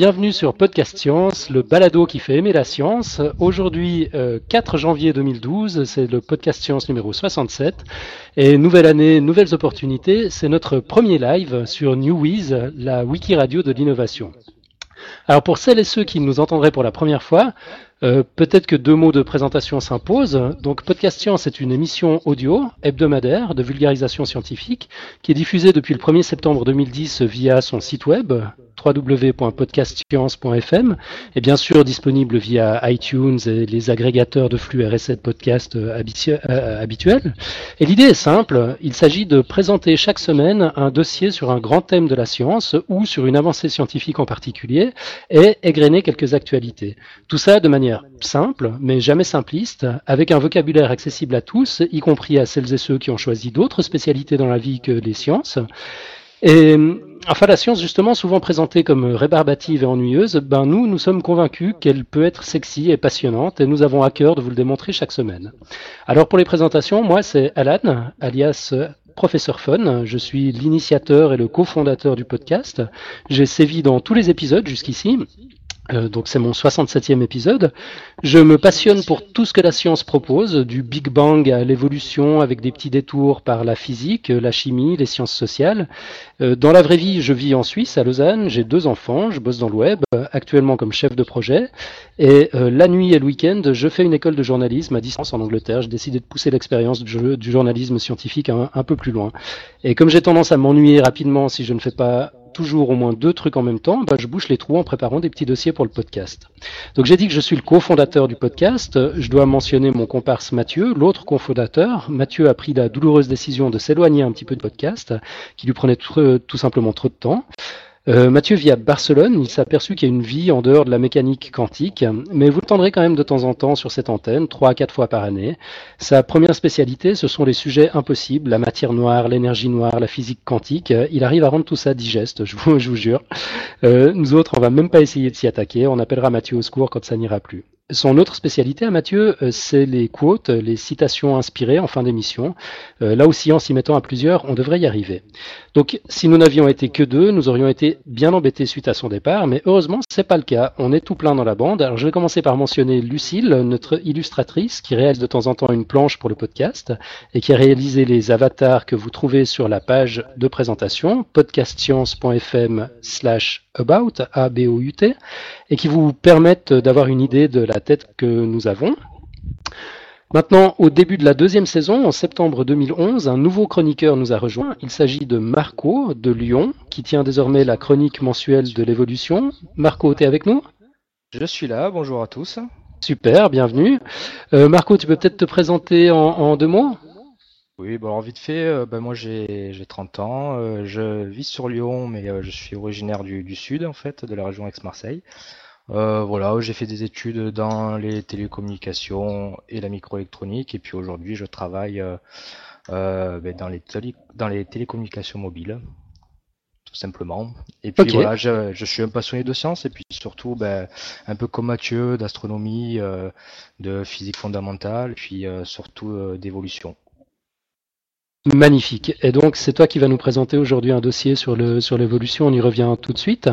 Bienvenue sur Podcast Science, le balado qui fait aimer la science. Aujourd'hui, 4 janvier 2012, c'est le Podcast Science numéro 67. Et nouvelle année, nouvelles opportunités, c'est notre premier live sur NewWiz, la wiki radio de l'innovation. Alors pour celles et ceux qui nous entendraient pour la première fois, euh, peut-être que deux mots de présentation s'imposent. Donc Podcast Science est une émission audio hebdomadaire de vulgarisation scientifique qui est diffusée depuis le 1er septembre 2010 via son site web www.podcastscience.fm et bien sûr disponible via iTunes et les agrégateurs de flux RSS podcast euh, euh, habituels. Et l'idée est simple, il s'agit de présenter chaque semaine un dossier sur un grand thème de la science ou sur une avancée scientifique en particulier et égrener quelques actualités. Tout ça de manière simple, mais jamais simpliste, avec un vocabulaire accessible à tous, y compris à celles et ceux qui ont choisi d'autres spécialités dans la vie que les sciences. Et enfin, la science, justement, souvent présentée comme rébarbative et ennuyeuse, ben nous, nous sommes convaincus qu'elle peut être sexy et passionnante, et nous avons à cœur de vous le démontrer chaque semaine. Alors pour les présentations, moi c'est Alan, alias Professeur Fun. Je suis l'initiateur et le cofondateur du podcast. J'ai sévi dans tous les épisodes jusqu'ici. Euh, donc c'est mon 67e épisode. Je me passionne pour tout ce que la science propose, du Big Bang à l'évolution avec des petits détours par la physique, la chimie, les sciences sociales. Euh, dans la vraie vie, je vis en Suisse, à Lausanne, j'ai deux enfants, je bosse dans le web, actuellement comme chef de projet. Et euh, la nuit et le week-end, je fais une école de journalisme à distance en Angleterre. J'ai décidé de pousser l'expérience du, journalisme scientifique un, un peu plus loin. Et comme j'ai tendance à m'ennuyer rapidement si je ne fais pas toujours au moins deux trucs en même temps, bah, je bouche les trous en préparant des petits dossiers pour le podcast. Donc j'ai dit que je suis le cofondateur du podcast. Je dois mentionner mon comparse Mathieu, l'autre cofondateur. Mathieu a pris la douloureuse décision de s'éloigner un petit peu du podcast, qui lui prenait tout simplement trop de temps. Euh, Mathieu vit à Barcelone, il s'est qu'il y a une vie en dehors de la mécanique quantique, mais vous le tendrez quand même de temps en temps sur cette antenne, trois à quatre fois par année. Sa première spécialité, ce sont les sujets impossibles, la matière noire, l'énergie noire, la physique quantique. Il arrive à rendre tout ça digeste, je vous, je vous jure. Euh, nous autres, on va même pas essayer de s'y attaquer, on appellera Mathieu au secours quand ça n'ira plus. Son autre spécialité à Mathieu, euh, c'est les quotes, les citations inspirées en fin d'émission. Euh, là aussi, en s'y mettant à plusieurs, on devrait y arriver. Donc, si nous n'avions été que deux, nous aurions été bien embêtés suite à son départ, mais heureusement, c'est pas le cas. On est tout plein dans la bande. Alors, je vais commencer par mentionner Lucille, notre illustratrice, qui réalise de temps en temps une planche pour le podcast et qui a réalisé les avatars que vous trouvez sur la page de présentation, podcastscience.fm slash about, A-B-O-U-T, et qui vous permettent d'avoir une idée de la tête que nous avons. Maintenant, au début de la deuxième saison, en septembre 2011, un nouveau chroniqueur nous a rejoint. Il s'agit de Marco de Lyon, qui tient désormais la chronique mensuelle de l'évolution. Marco, tu es avec nous? Je suis là, bonjour à tous. Super, bienvenue. Euh, Marco, tu peux peut-être te présenter en, en deux mots? Oui, bon, alors vite fait, euh, ben, moi j'ai 30 ans, euh, je vis sur Lyon, mais euh, je suis originaire du, du, sud en fait, de la région Aix-Marseille. voilà, j'ai fait des études dans les télécommunications et la microélectronique, et puis aujourd'hui je travaille ben, dans, les dans les télécommunications mobiles, tout simplement. Et puis voilà, je, je, suis un passionné de sciences, et puis surtout ben, un peu comme Mathieu, d'astronomie, de physique fondamentale, puis surtout d'évolution. Magnifique. Et donc, c'est toi qui vas nous présenter aujourd'hui un dossier sur le sur l'évolution. On y revient tout de suite.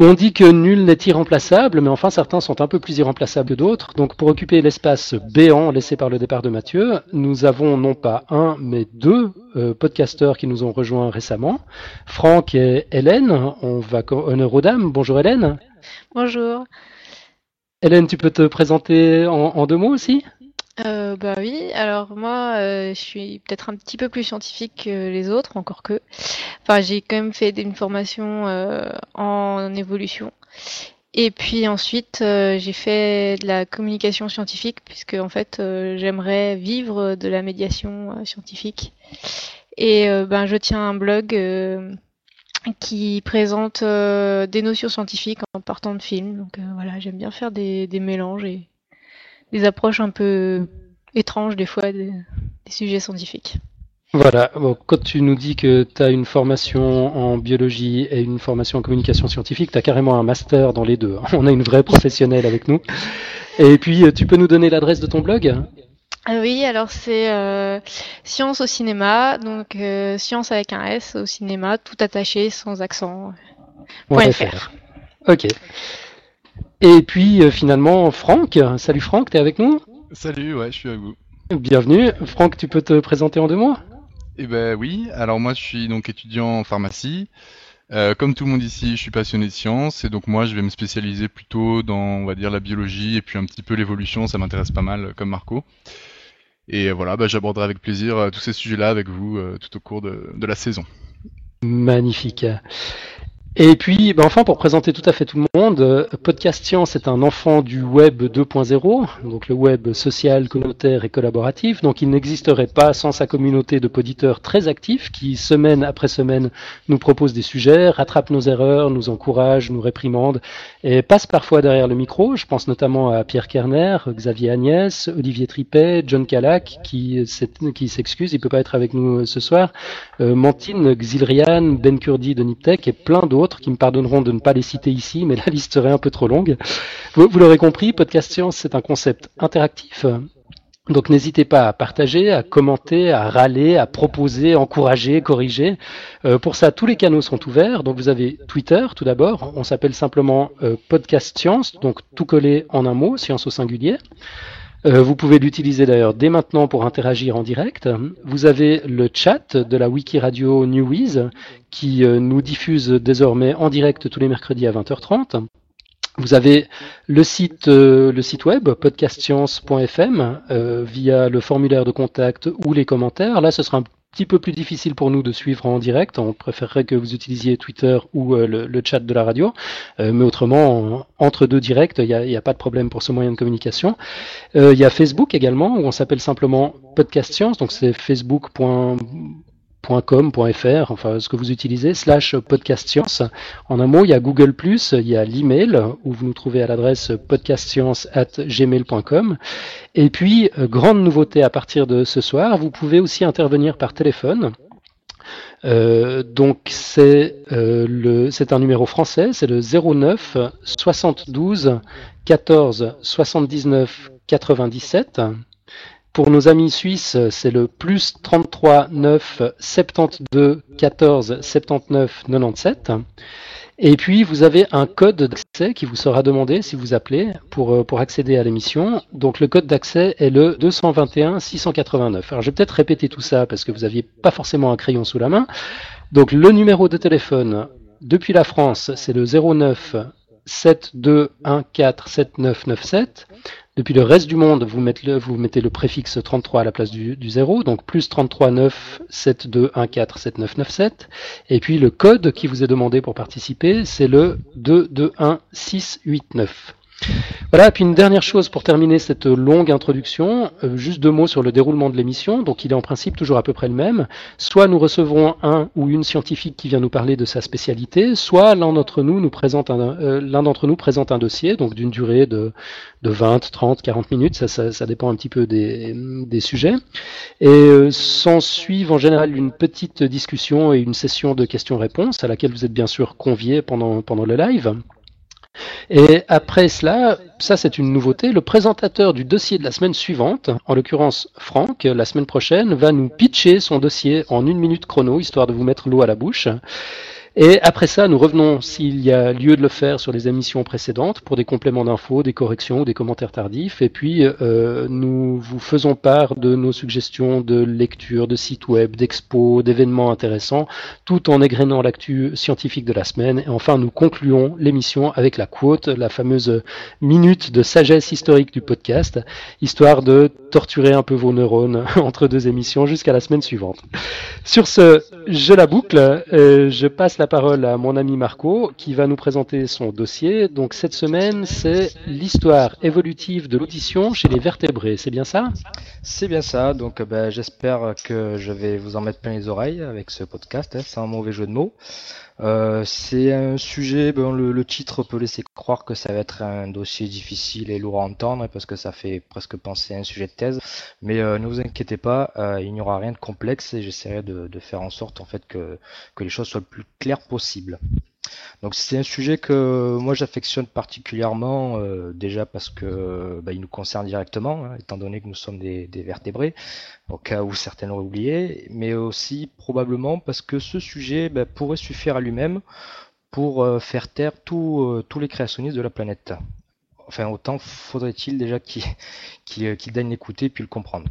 On dit que nul n'est irremplaçable, mais enfin certains sont un peu plus irremplaçables que d'autres. Donc pour occuper l'espace béant laissé par le départ de Mathieu, nous avons non pas un, mais deux euh, podcasteurs qui nous ont rejoints récemment. Franck et Hélène, on va honneur aux dames. Bonjour Hélène. Bonjour. Hélène, tu peux te présenter en, en deux mots aussi? Euh, bah oui, alors moi euh, je suis peut-être un petit peu plus scientifique que les autres, encore que. Enfin, j'ai quand même fait une formation euh, en évolution. Et puis ensuite, euh, j'ai fait de la communication scientifique, puisque en fait, euh, j'aimerais vivre de la médiation scientifique. Et ben, je tiens un blog qui présente des notions scientifiques en partant de films. Donc voilà, j'aime bien faire des, des mélanges et des approches un peu étranges des fois des, sujets scientifiques. Voilà, quand tu nous dis que tu as une formation en biologie et une formation en communication scientifique, tu as carrément un master dans les deux. On a une vraie professionnelle avec nous. Et puis, tu peux nous donner l'adresse de ton blog? Ah oui, alors c'est euh, Science au cinéma, donc euh, Science avec un S au cinéma, tout attaché, sans accent. .fr. Ok. Et puis euh, finalement, Franck. Salut Franck, t'es avec nous Salut, ouais, je suis avec vous. Bienvenue. Franck, tu peux te présenter en deux mots Eh ben oui, alors moi je suis donc étudiant en pharmacie. Euh, comme tout le monde ici, je suis passionné de sciences et donc moi je vais me spécialiser plutôt dans, on va dire, la biologie et puis un petit peu l'évolution, ça m'intéresse pas mal comme Marco. Et voilà, bah, j'aborderai avec plaisir euh, tous ces sujets-là avec vous tout au cours de, de la saison. Magnifique. Et puis, ben enfin, pour présenter tout à fait tout le monde, euh, Podcast Science est un enfant du web 2.0, donc le web social, communautaire et collaboratif. Donc, il n'existerait pas sans sa communauté de poditeurs très actifs qui, semaine après semaine, nous proposent des sujets, rattrapent nos erreurs, nous encouragent, nous réprimandent et passent parfois derrière le micro. Je pense notamment à Pierre Kerner, Xavier Agnès, Olivier Tripet, John Calac, qui, s'excuse, il peut pas être avec nous ce soir, euh, Mantine, Xilrian, Ben Kurdi de Niptech et plein d'autres qui me pardonneront de ne pas les citer ici, mais la liste serait un peu trop longue. Vous, l'aurez compris, Podcast Science, c'est un concept interactif. Donc n'hésitez pas à partager, à commenter, à râler, à proposer, encourager, corriger. Euh, pour ça, tous les canaux sont ouverts. Donc vous avez Twitter tout d'abord. On s'appelle simplement euh, Podcast Science, donc tout collé en un mot, science au singulier. Euh, vous pouvez l'utiliser d'ailleurs dès maintenant pour interagir en direct. Vous avez le chat de la Wiki Radio Newiz qui euh, nous diffuse désormais en direct tous les mercredis à 20h30. Vous avez le site, euh, le site web podcastscience.fm via le formulaire de contact ou les commentaires. Là, ce sera un petit peu plus difficile pour nous de suivre en direct. On préférerait que vous utilisiez Twitter ou euh, le, chat de la radio. Euh, mais autrement, entre deux directs, il n'y a, pas de problème pour ce moyen de communication. Euh, il y a Facebook également, où on s'appelle simplement Podcast Science. Donc c'est facebook.com .com.fr, enfin ce que vous utilisez, slash podcast science. En un mot, il y a Google+, il y a l'email où vous nous trouvez à l'adresse podcastscience@gmail.com. Et puis, euh, grande nouveauté à partir de ce soir, vous pouvez aussi intervenir par téléphone. Euh, donc c'est euh, un numéro français, c'est le 09 72 14 79 97. Pour nos amis suisses, c'est le plus 33 9 72 14 79 97. Et puis, vous avez un code d'accès qui vous sera demandé si vous appelez pour, euh, pour accéder à l'émission. Donc, le code d'accès est le 221 689. Alors, je vais peut-être répéter tout ça parce que vous n'aviez pas forcément un crayon sous la main. Donc, le numéro de téléphone depuis la France, c'est le 09 7214 7997. Depuis le reste du monde, vous mettez le, vous mettez le préfixe 33 à la place du, du 0, donc plus 33 9 7 2 1 4 7 9 9 7. Et puis le code qui vous est demandé pour participer, c'est le 2 2 1 6 8 9. Voilà, puis une dernière chose pour terminer cette longue introduction, euh, juste deux mots sur le déroulement de l'émission. Donc il est en principe toujours à peu près le même. Soit nous recevrons un ou une scientifique qui vient nous parler de sa spécialité, soit l'un d'entre nous nous présente un, euh, dossier, donc d'une durée de, de 20, 30, 40 minutes, ça, ça, dépend un petit peu des, sujets. Et euh, s'en suivent en général une petite discussion et une session de questions-réponses à laquelle vous êtes bien sûr conviés pendant le live. Et après cela, ça c'est une nouveauté, le présentateur du dossier de la semaine suivante, en l'occurrence Franck, la semaine prochaine, va nous pitcher son dossier en une minute chrono, histoire de vous mettre l'eau à la bouche. Et après ça, nous revenons, s'il y a lieu de le faire, sur les émissions précédentes pour des compléments d'infos, des corrections ou des commentaires tardifs. Et puis, euh, nous vous faisons part de nos suggestions de lecture, de sites web, d'expos, d'événements intéressants, tout en égrénant l'actu scientifique de la semaine. Et enfin, nous concluons l'émission avec la quote, la fameuse minute de sagesse historique du podcast, histoire de torturer un peu vos neurones entre deux émissions jusqu'à la semaine suivante. Sur ce, je la boucle, euh, je passe la la parole à mon ami Marco qui va nous présenter son dossier. Donc cette semaine, c'est l'histoire évolutive de l'audition chez les vertébrés. C'est bien ça? C'est bien ça. Donc ben, j'espère que je vais vous en mettre plein les oreilles avec ce podcast, hein, sans mauvais jeu de mots. Euh, c'est un sujet, bon, le, titre peut laisser croire que ça va être un dossier difficile et lourd à entendre parce que ça fait presque penser à un sujet de thèse. Mais euh, ne vous inquiétez pas, euh, il n'y aura rien de complexe et j'essaierai de, faire en sorte en fait que, que les choses soient plus claires possible. Donc c'est un sujet que moi j'affectionne particulièrement euh, déjà parce que bah, il nous concerne directement, hein, étant donné que nous sommes des, vertébrés, au cas où certains l'auraient oublié, mais aussi probablement parce que ce sujet bah, pourrait suffire à lui-même pour euh, faire taire tous les créationnistes de la planète. Enfin, autant faudrait-il déjà qu'ils daignent l'écouter puis le comprendre.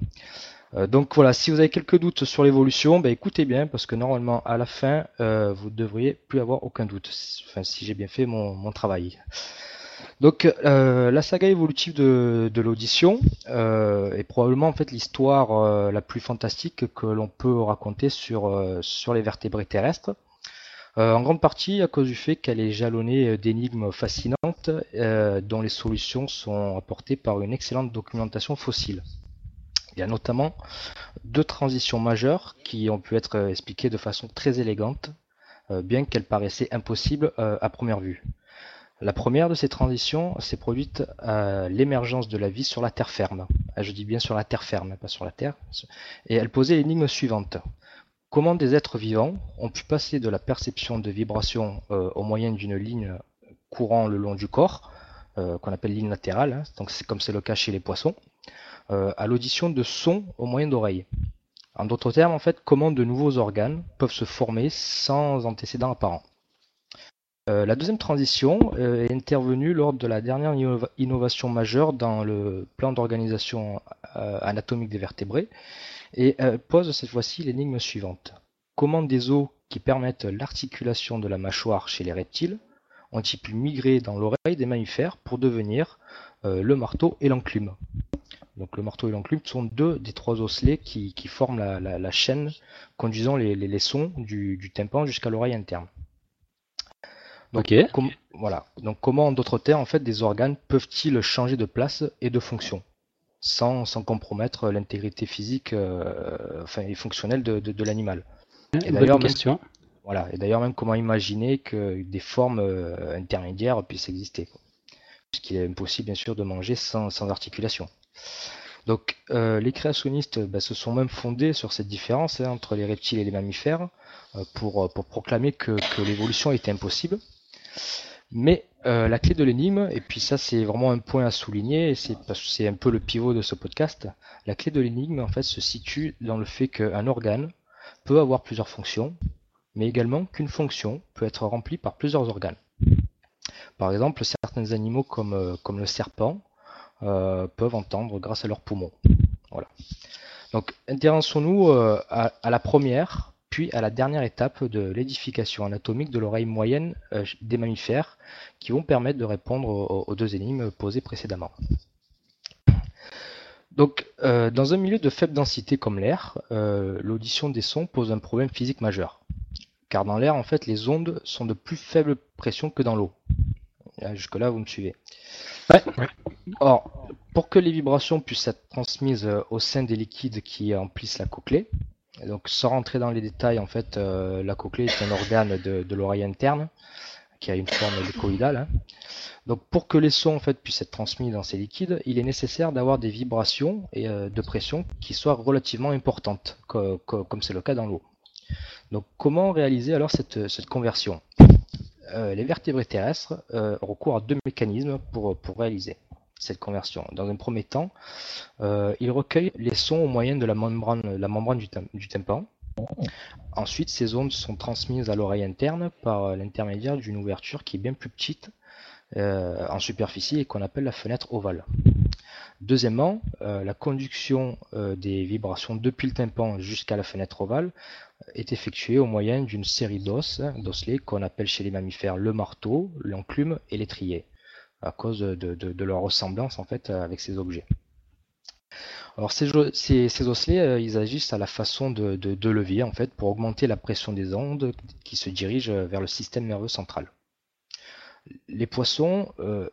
Donc voilà, si vous avez quelques doutes sur l'évolution, ben, écoutez bien, parce que normalement, à la fin, vous ne devriez plus avoir aucun doute. Enfin, si j'ai bien fait mon travail. Donc euh, la saga évolutive de, l'audition euh, est probablement en fait l'histoire euh, la plus fantastique que l'on peut raconter sur, sur les vertébrés terrestres. en grande partie à cause du fait qu'elle est jalonnée d'énigmes fascinantes dont les solutions sont apportées par une excellente documentation fossile. Il y a notamment deux transitions majeures qui ont pu être expliquées de façon très élégante, bien qu'elles paraissaient impossibles à première vue. La première de ces transitions s'est produite à l'émergence de la vie sur la terre ferme. Ah, je dis bien sur la terre ferme, pas sur la terre. Et elle posait l'énigme suivante. Comment des êtres vivants ont pu passer de la perception de vibrations euh, au moyen d'une ligne courant le long du corps, euh, qu'on appelle ligne latérale, hein, donc c'est comme c'est le cas chez les poissons, euh, à l'audition de sons au moyen d'oreilles. En d'autres termes, en fait, comment de nouveaux organes peuvent se former sans antécédent apparent. Euh, la deuxième transition euh, est intervenue lors de la dernière innovation majeure dans le plan d'organisation euh, anatomique des vertébrés et pose cette fois-ci l'énigme suivante. Comment des os qui permettent l'articulation de la mâchoire chez les reptiles ont-ils pu migrer dans l'oreille des mammifères pour devenir le marteau et l'enclume? Donc le marteau et l'enclume sont deux des trois osselets qui, forment la, chaîne conduisant les, sons du tympan jusqu'à l'oreille interne. Donc, voilà. Donc, comment, en d'autres termes, en fait, des organes peuvent-ils changer de place et de fonction sans, compromettre l'intégrité physique euh, enfin, et fonctionnelle de, l'animal? Et d'ailleurs, question. Voilà. Et d'ailleurs, même comment imaginer que des formes euh, intermédiaires puissent exister? Puisqu'il est impossible, bien sûr, de manger sans, articulation. Donc, euh, les créationnistes bah, se sont même fondés sur cette différence hein, entre les reptiles et les mammifères pour, pour proclamer que, l'évolution était impossible. Mais euh, la clé de l'énigme, et puis ça c'est vraiment un point à souligner, et c'est un peu le pivot de ce podcast, la clé de l'énigme en fait se situe dans le fait qu'un organe peut avoir plusieurs fonctions, mais également qu'une fonction peut être remplie par plusieurs organes. Par exemple, certains animaux euh, comme le serpent euh, peuvent entendre grâce à leurs poumons. Voilà. Donc intéressons-nous à, la première, puis à la dernière étape de l'édification anatomique de l'oreille moyenne euh, des mammifères, qui vont permettre de répondre aux, deux énigmes posées précédemment. Donc, euh, dans un milieu de faible densité comme l'air, euh, l'audition des sons pose un problème physique majeur. Car dans l'air, en fait, les ondes sont de plus faible pression que dans l'eau. Jusque-là, vous me suivez. Or, pour que les vibrations puissent être transmises au sein des liquides qui emplissent la cochlée, donc sans rentrer dans les détails, en fait, euh, la cochlée est un organe de, l'oreille interne qui a une forme hélicoïdale. Hein. Donc pour que les sons en fait puissent être transmis dans ces liquides, il est nécessaire d'avoir des vibrations et euh, de pression qui soient relativement importantes, comme c'est le cas dans l'eau. Donc comment réaliser alors cette, conversion? Euh, Les vertébrés terrestres recourent à deux mécanismes pour, réaliser cette conversion. Dans un premier temps, euh, il recueille les sons au moyen de la membrane, du, tympan. Ensuite, ces ondes sont transmises à l'oreille interne par l'intermédiaire d'une ouverture qui est bien plus petite euh, en superficie et qu'on appelle la fenêtre ovale. Deuxièmement, euh, la conduction des vibrations depuis le tympan jusqu'à la fenêtre ovale est effectuée au moyen d'une série d'os, d'osselets qu'on appelle chez les mammifères le marteau, l'enclume et l'étrier à cause de, leur ressemblance en fait avec ces objets. Alors ces, ces, osselets, euh, ils agissent à la façon de, levier en fait pour augmenter la pression des ondes qui se dirigent vers le système nerveux central. Les poissons euh,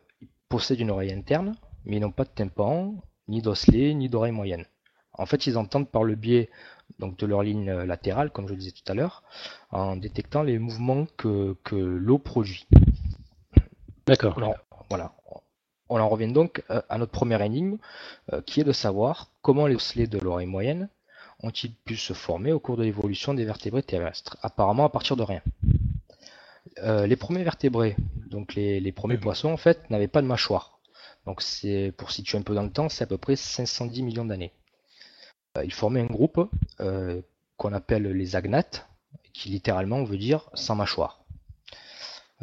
possèdent une oreille interne, mais ils n'ont pas de tympan, ni d'osselets, ni d'oreille moyenne. En fait, ils entendent par le biais donc, de leur ligne latérale, comme je le disais tout à l'heure, en détectant les mouvements que, que l'eau produit. D'accord. Voilà. On en revient donc euh, à notre première énigme, euh, qui est de savoir comment les osselets de l'oreille moyenne ont-ils pu se former au cours de l'évolution des vertébrés terrestres Apparemment à partir de rien. Euh, les premiers vertébrés, donc les, premiers poissons en fait, n'avaient pas de mâchoire. Donc c'est pour situer un peu dans le temps, c'est à peu près 510 millions d'années. Ils formaient un groupe qu'on appelle les agnates, qui littéralement veut dire sans mâchoire.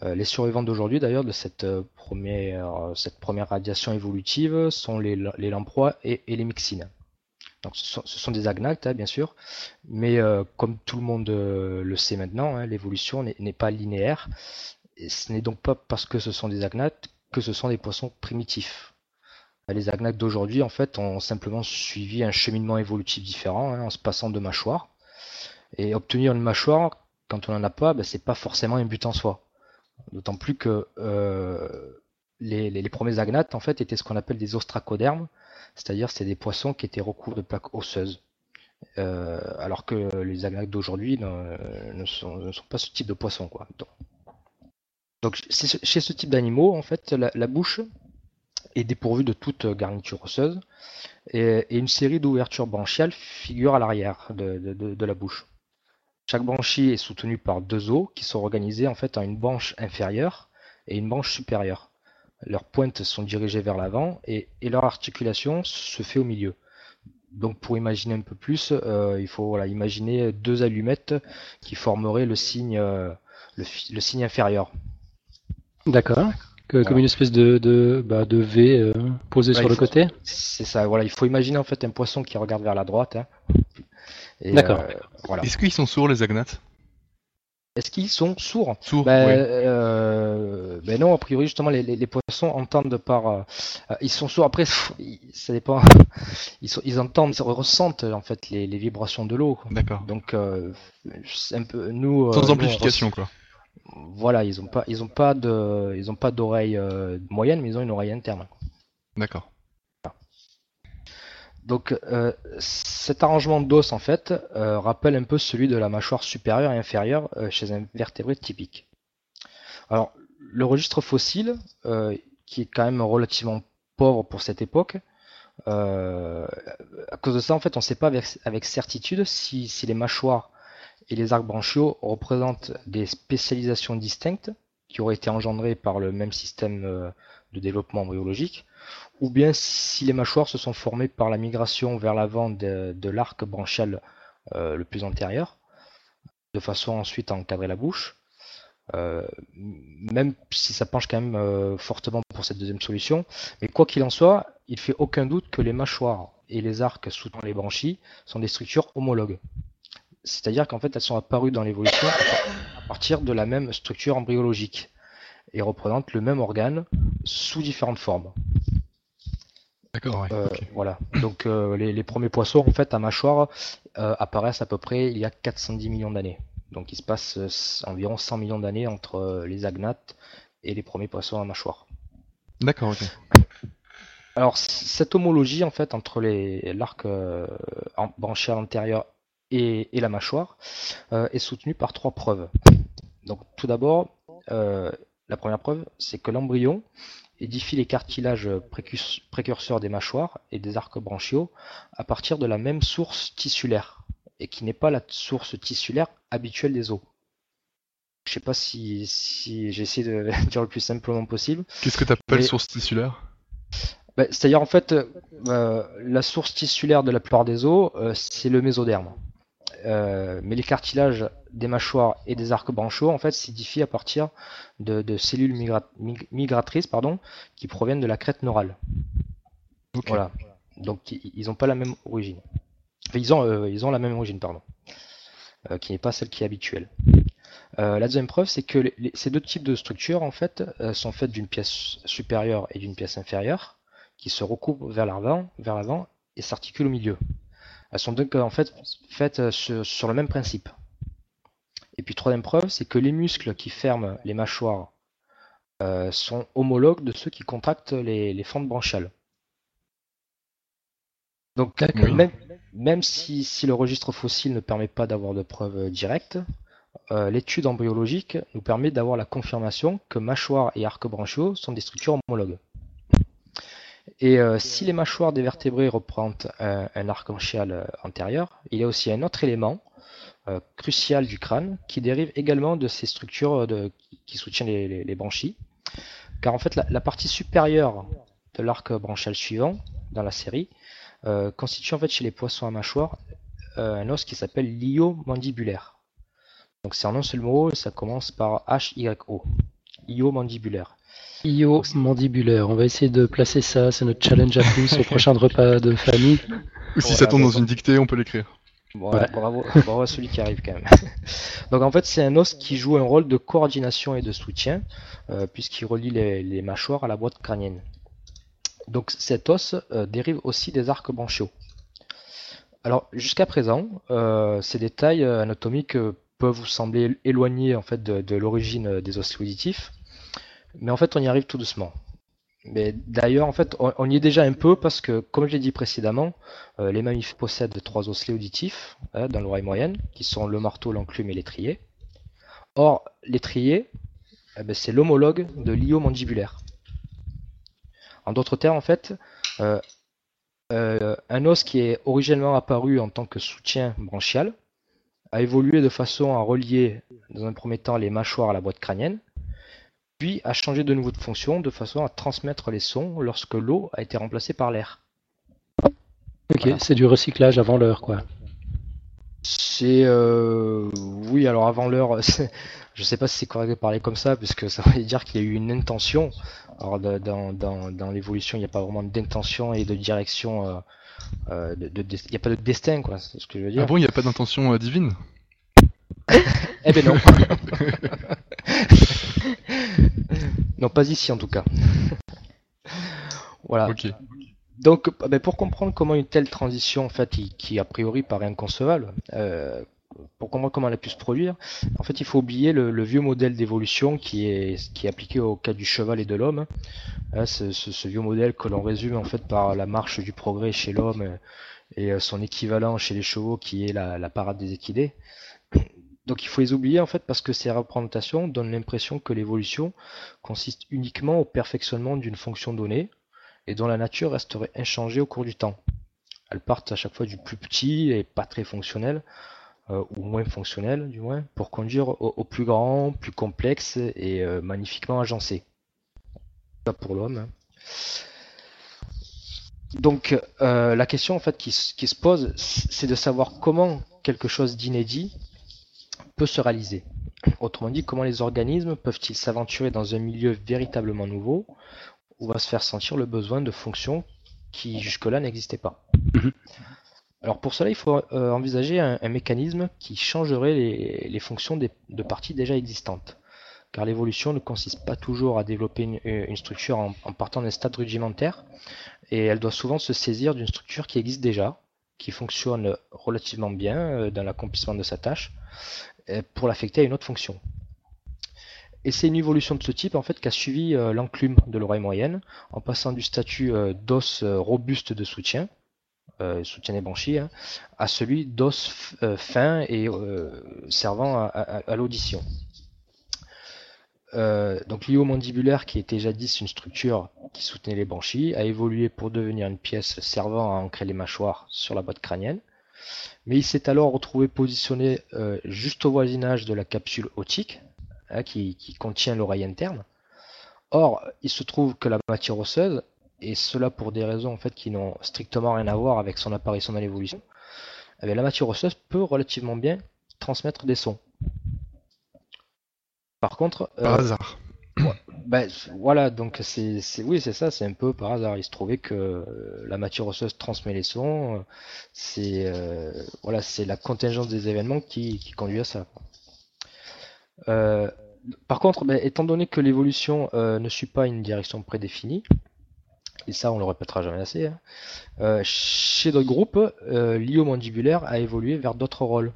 les survivants d'aujourd'hui, d'ailleurs, de cette première, radiation évolutive sont les, les lamproies et, les myxines. Donc, ce sont, des agnactes, hein, bien sûr, mais comme tout le monde le sait maintenant, hein, l'évolution n'est pas linéaire. Ce n'est donc pas parce que ce sont des agnactes que ce sont des poissons primitifs. Les agnactes d'aujourd'hui, en fait, ont simplement suivi un cheminement évolutif différent, hein, en se passant de mâchoires. Et obtenir une mâchoire, quand on n'en a pas, ben, c'est pas forcément un but en soi. D'autant plus que euh, les, premiers agnates, en fait, étaient ce qu'on appelle des ostracodermes, c'est-à-dire c'est des poissons qui étaient recouverts de plaques osseuses. Euh, alors que les agnates d'aujourd'hui ne, sont, pas ce type de poisson. Quoi. Donc, chez ce type d'animaux, en fait, la, bouche est dépourvue de toute garniture osseuse et, une série d'ouvertures branchiales figure à l'arrière de, la bouche. Chaque branchie est soutenue par deux os qui sont organisés en fait en une branche inférieure et une branche supérieure. Leurs pointes sont dirigées vers l'avant et, leur articulation se fait au milieu. Donc pour imaginer un peu plus, euh, il faut imaginer deux allumettes qui formeraient le signe, euh, le signe inférieur. D'accord. Comme une espèce de, de, bah, de V euh, posé sur le côté C'est ça, voilà. Il faut imaginer en fait un poisson qui regarde vers la droite. Hein. D'accord. Euh, voilà. Est-ce qu'ils sont sourds les agnates Est-ce qu'ils sont sourds? Sourds, ben, euh, ben non, a priori justement les, les, poissons entendent par... ils sont sourds, après ça dépend. Ils, sont, ils entendent, ils ressentent en fait les, les vibrations de l'eau. D'accord. Donc un peu, nous... Sans amplification quoi voilà, ils ont pas, ils ont pas de, ils ont pas d'oreille euh, moyenne, mais ils ont une oreille interne. D'accord. Donc euh, cet arrangement d'os en fait euh, rappelle un peu celui de la mâchoire supérieure et inférieure chez un vertébré typique. Alors le registre fossile, qui est quand même relativement pauvre pour cette époque, à cause de ça en fait on ne sait pas avec, certitude si, si les mâchoires et les arcs branchiaux représentent des spécialisations distinctes qui auraient été engendrées par le même système euh, de développement embryologique, ou bien si les mâchoires se sont formées par la migration vers l'avant de, l'arc branchial euh, le plus antérieur, de façon ensuite à encadrer la bouche. Euh, même si ça penche quand même fortement pour cette deuxième solution. Mais quoi qu'il en soit, il fait aucun doute que les mâchoires et les arcs soutenant les branchies sont des structures homologues. C'est-à-dire qu'en fait, elles sont apparues dans l'évolution à partir de la même structure embryologique et représentent le même organe sous différentes formes. D'accord, euh, Voilà. Donc euh, les, premiers poissons en fait à mâchoire euh, apparaissent à peu près il y a 410 millions d'années. Donc il se passe environ 100 millions d'années entre les agnates et les premiers poissons à mâchoire. D'accord, ok. Alors cette homologie en fait entre l'arc branchial antérieur et, la mâchoire euh, est soutenue par trois preuves. Donc tout d'abord, euh, la première preuve, c'est que l'embryon édifie les cartilages précurseurs des mâchoires et des arcs branchiaux à partir de la même source tissulaire, et qui n'est pas la source tissulaire habituelle des os. Je sais pas si, si j'ai essayé de dire le plus simplement possible. Qu'est-ce que tu appelles source tissulaire? Bah, C'est-à-dire en fait, euh, la source tissulaire de la plupart des os, c'est le mésoderme. Euh, mais les cartilages des mâchoires et des arcs branchaux en fait s'édifient à partir de, cellules migratrices pardon, qui proviennent de la crête neurale. Voilà. Donc ils n'ont pas la même origine. ils, ont, euh, ils ont la même origine, pardon. Euh, qui n'est pas celle qui est habituelle. la deuxième preuve, c'est que ces deux types de structures en fait sont faites d'une pièce supérieure et d'une pièce inférieure, qui se recoupent vers l'avant, vers l'avant et s'articulent au milieu. Elles sont donc en fait faites euh, sur, le même principe. Et puis troisième preuve, c'est que les muscles qui ferment les mâchoires euh, sont homologues de ceux qui contractent les, fentes branchiales. Donc même, si, le registre fossile ne permet pas d'avoir de preuves directes, euh, l'étude embryologique nous permet d'avoir la confirmation que mâchoires et arcs branchiaux sont des structures homologues. Et euh, si les mâchoires des vertébrés représentent un, arc branchial euh, antérieur, il y a aussi un autre élément euh, crucial du crâne qui dérive également de ces structures qui soutiennent les, branchies. Car en fait, la, partie supérieure de l'arc branchial suivant dans la série constitue en fait chez les poissons à mâchoire un os qui s'appelle l'io mandibulaire. Donc c'est un nom seul mot ça commence par H-Y-O. io mandibulaire. Io mandibulaire, on va essayer de placer ça, c'est notre challenge à tous au prochain repas de famille. Ou si Voilà, ça tombe dans une dictée, on peut l'écrire. Bon, Ouais. bravo, bravo à celui qui arrive quand même. Donc en fait, c'est un os qui joue un rôle de coordination et de soutien, euh, puisqu'il relie les, les mâchoires à la boîte crânienne. Donc cet os euh, dérive aussi des arcs branchiaux. Alors jusqu'à présent, euh, ces détails anatomiques peuvent vous sembler éloignés en fait de, de l'origine des os auditifs, mais en fait on y arrive tout doucement. Mais d'ailleurs, en fait, on, y est déjà un peu parce que, comme je l'ai dit précédemment, euh, les mammifères possèdent trois osselets auditifs hein, dans l'oreille moyenne, qui sont le marteau, l'enclume et l'étrier. Or, l'étrier, eh ben, c'est l'homologue de l'io mandibulaire. En d'autres termes, en fait, euh, euh, un os qui est originellement apparu en tant que soutien branchial a évolué de façon à relier, dans un premier temps, les mâchoires à la boîte crânienne, puis a changé de nouveau de fonction de façon à transmettre les sons lorsque l'eau a été remplacée par l'air. Ok, Voilà. c'est du recyclage avant l'heure, quoi. C'est euh, oui, alors avant l'heure, je sais pas si c'est correct de parler comme ça, puisque ça veut dire qu'il y a eu une intention. Alors de- dans, dans, dans l'évolution, il n'y a pas vraiment d'intention et de direction. euh, euh, de, de- il n'y a pas de destin, quoi. C'est ce que je veux dire. Ah bon, il n'y a pas d'intention euh, divine? Eh ben non. non, pas ici en tout cas. voilà. Donc, ah ben, pour comprendre comment une telle transition, en fait, qui, qui a priori paraît inconcevable, euh, pour comprendre comment elle a pu se produire, en fait, il faut oublier le, le vieux modèle d'évolution qui est, qui est appliqué au cas du cheval et de l'homme. Hein, ce, ce- ce vieux modèle que l'on résume en fait par la marche du progrès chez l'homme et son équivalent chez les chevaux qui est la, la parade des équidés. Donc il faut les oublier en fait parce que ces représentations donnent l'impression que l'évolution consiste uniquement au perfectionnement d'une fonction donnée et dont la nature resterait inchangée au cours du temps. Elles partent à chaque fois du plus petit et pas très fonctionnel, euh, ou moins fonctionnel du moins, pour conduire au, plus grand, plus complexe et euh, magnifiquement agencé. Pas pour l'homme. hein. Donc euh, la question en fait qui se pose, c'est de savoir comment quelque chose d'inédit peut se réaliser. Autrement dit, comment les organismes peuvent-ils s'aventurer dans un milieu véritablement nouveau où va se faire sentir le besoin de fonctions qui jusque-là n'existaient pas? Mhm. Alors pour cela, il faut euh, envisager un, un mécanisme qui changerait les, les fonctions des- de parties déjà existantes. Car l'évolution ne consiste pas toujours à développer une, une structure en, en partant d'un stade rudimentaire, et elle doit souvent se saisir d'une structure qui existe déjà, qui fonctionne relativement bien euh, dans l'accomplissement de sa tâche, pour l'affecter à une autre fonction. Et c'est une évolution de ce type en fait qu'a suivi euh, l'enclume de l'oreille moyenne, en passant du statut euh, d'os euh, robuste de soutien, euh, soutien des branchies, hein, à celui d'os euh, fin et euh, servant à, l'audition. Euh, donc mandibulaire, qui était jadis une structure qui soutenait les branchies, a évolué pour devenir une pièce servant à ancrer les mâchoires sur la boîte crânienne. Mais il s'est alors retrouvé positionné euh, juste au voisinage de la capsule otique, hein, qui, contient l'oreille interne. Or, il se trouve que la matière osseuse, et cela pour des raisons en fait qui n'ont strictement rien à voir avec son apparition dans l'évolution, eh la matière osseuse peut relativement bien transmettre des sons. Par contre, Par euh, hasard. Ben, voilà, donc c'est, oui, c'est ça, c'est un peu par hasard. Il se trouvait que euh, la matière osseuse transmet les sons. euh, C'est euh, voilà, c'est la contingence des événements qui, conduit à ça. par contre, ben, étant donné que l'évolution ne suit pas une direction prédéfinie, et ça on le répétera jamais assez, hein, chez d'autres groupes, l'io-mandibulaire a évolué vers d'autres rôles,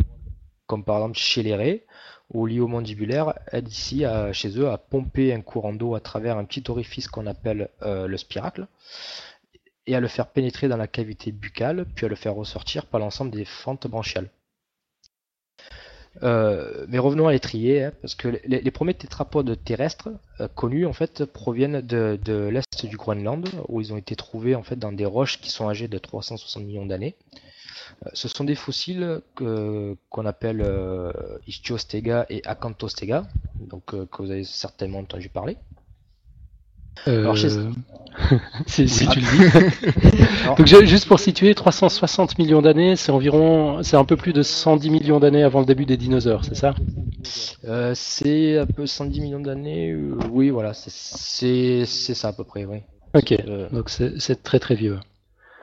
comme par exemple chez les raies, où l'io-mandibulaire aide ici à, chez eux à pomper un courant d'eau à travers un petit orifice qu'on appelle euh, le spiracle, et à le faire pénétrer dans la cavité buccale, puis à le faire ressortir par l'ensemble des fentes branchiales. Euh, mais revenons à l'étrier, hein, parce que les, les premiers tétrapodes terrestres euh, connus en fait proviennent de, de l'est du Groenland, où ils ont été trouvés en fait dans des roches qui sont âgées de 360 millions d'années. Euh, ce sont des fossiles qu'on appelle euh, Ichthyostega et Acanthostega, donc euh, que vous avez certainement entendu parler. Alors, chez- si, tu le dis. Donc juste pour situer, 360 millions d'années, c'est environ, c'est un peu plus de 110 millions d'années avant le début des dinosaures, c'est ça? Euh, c'est un peu 110 millions d'années. euh, oui, voilà, c'est- ça à peu près, oui. Ok, Euh, donc c'est très très vieux.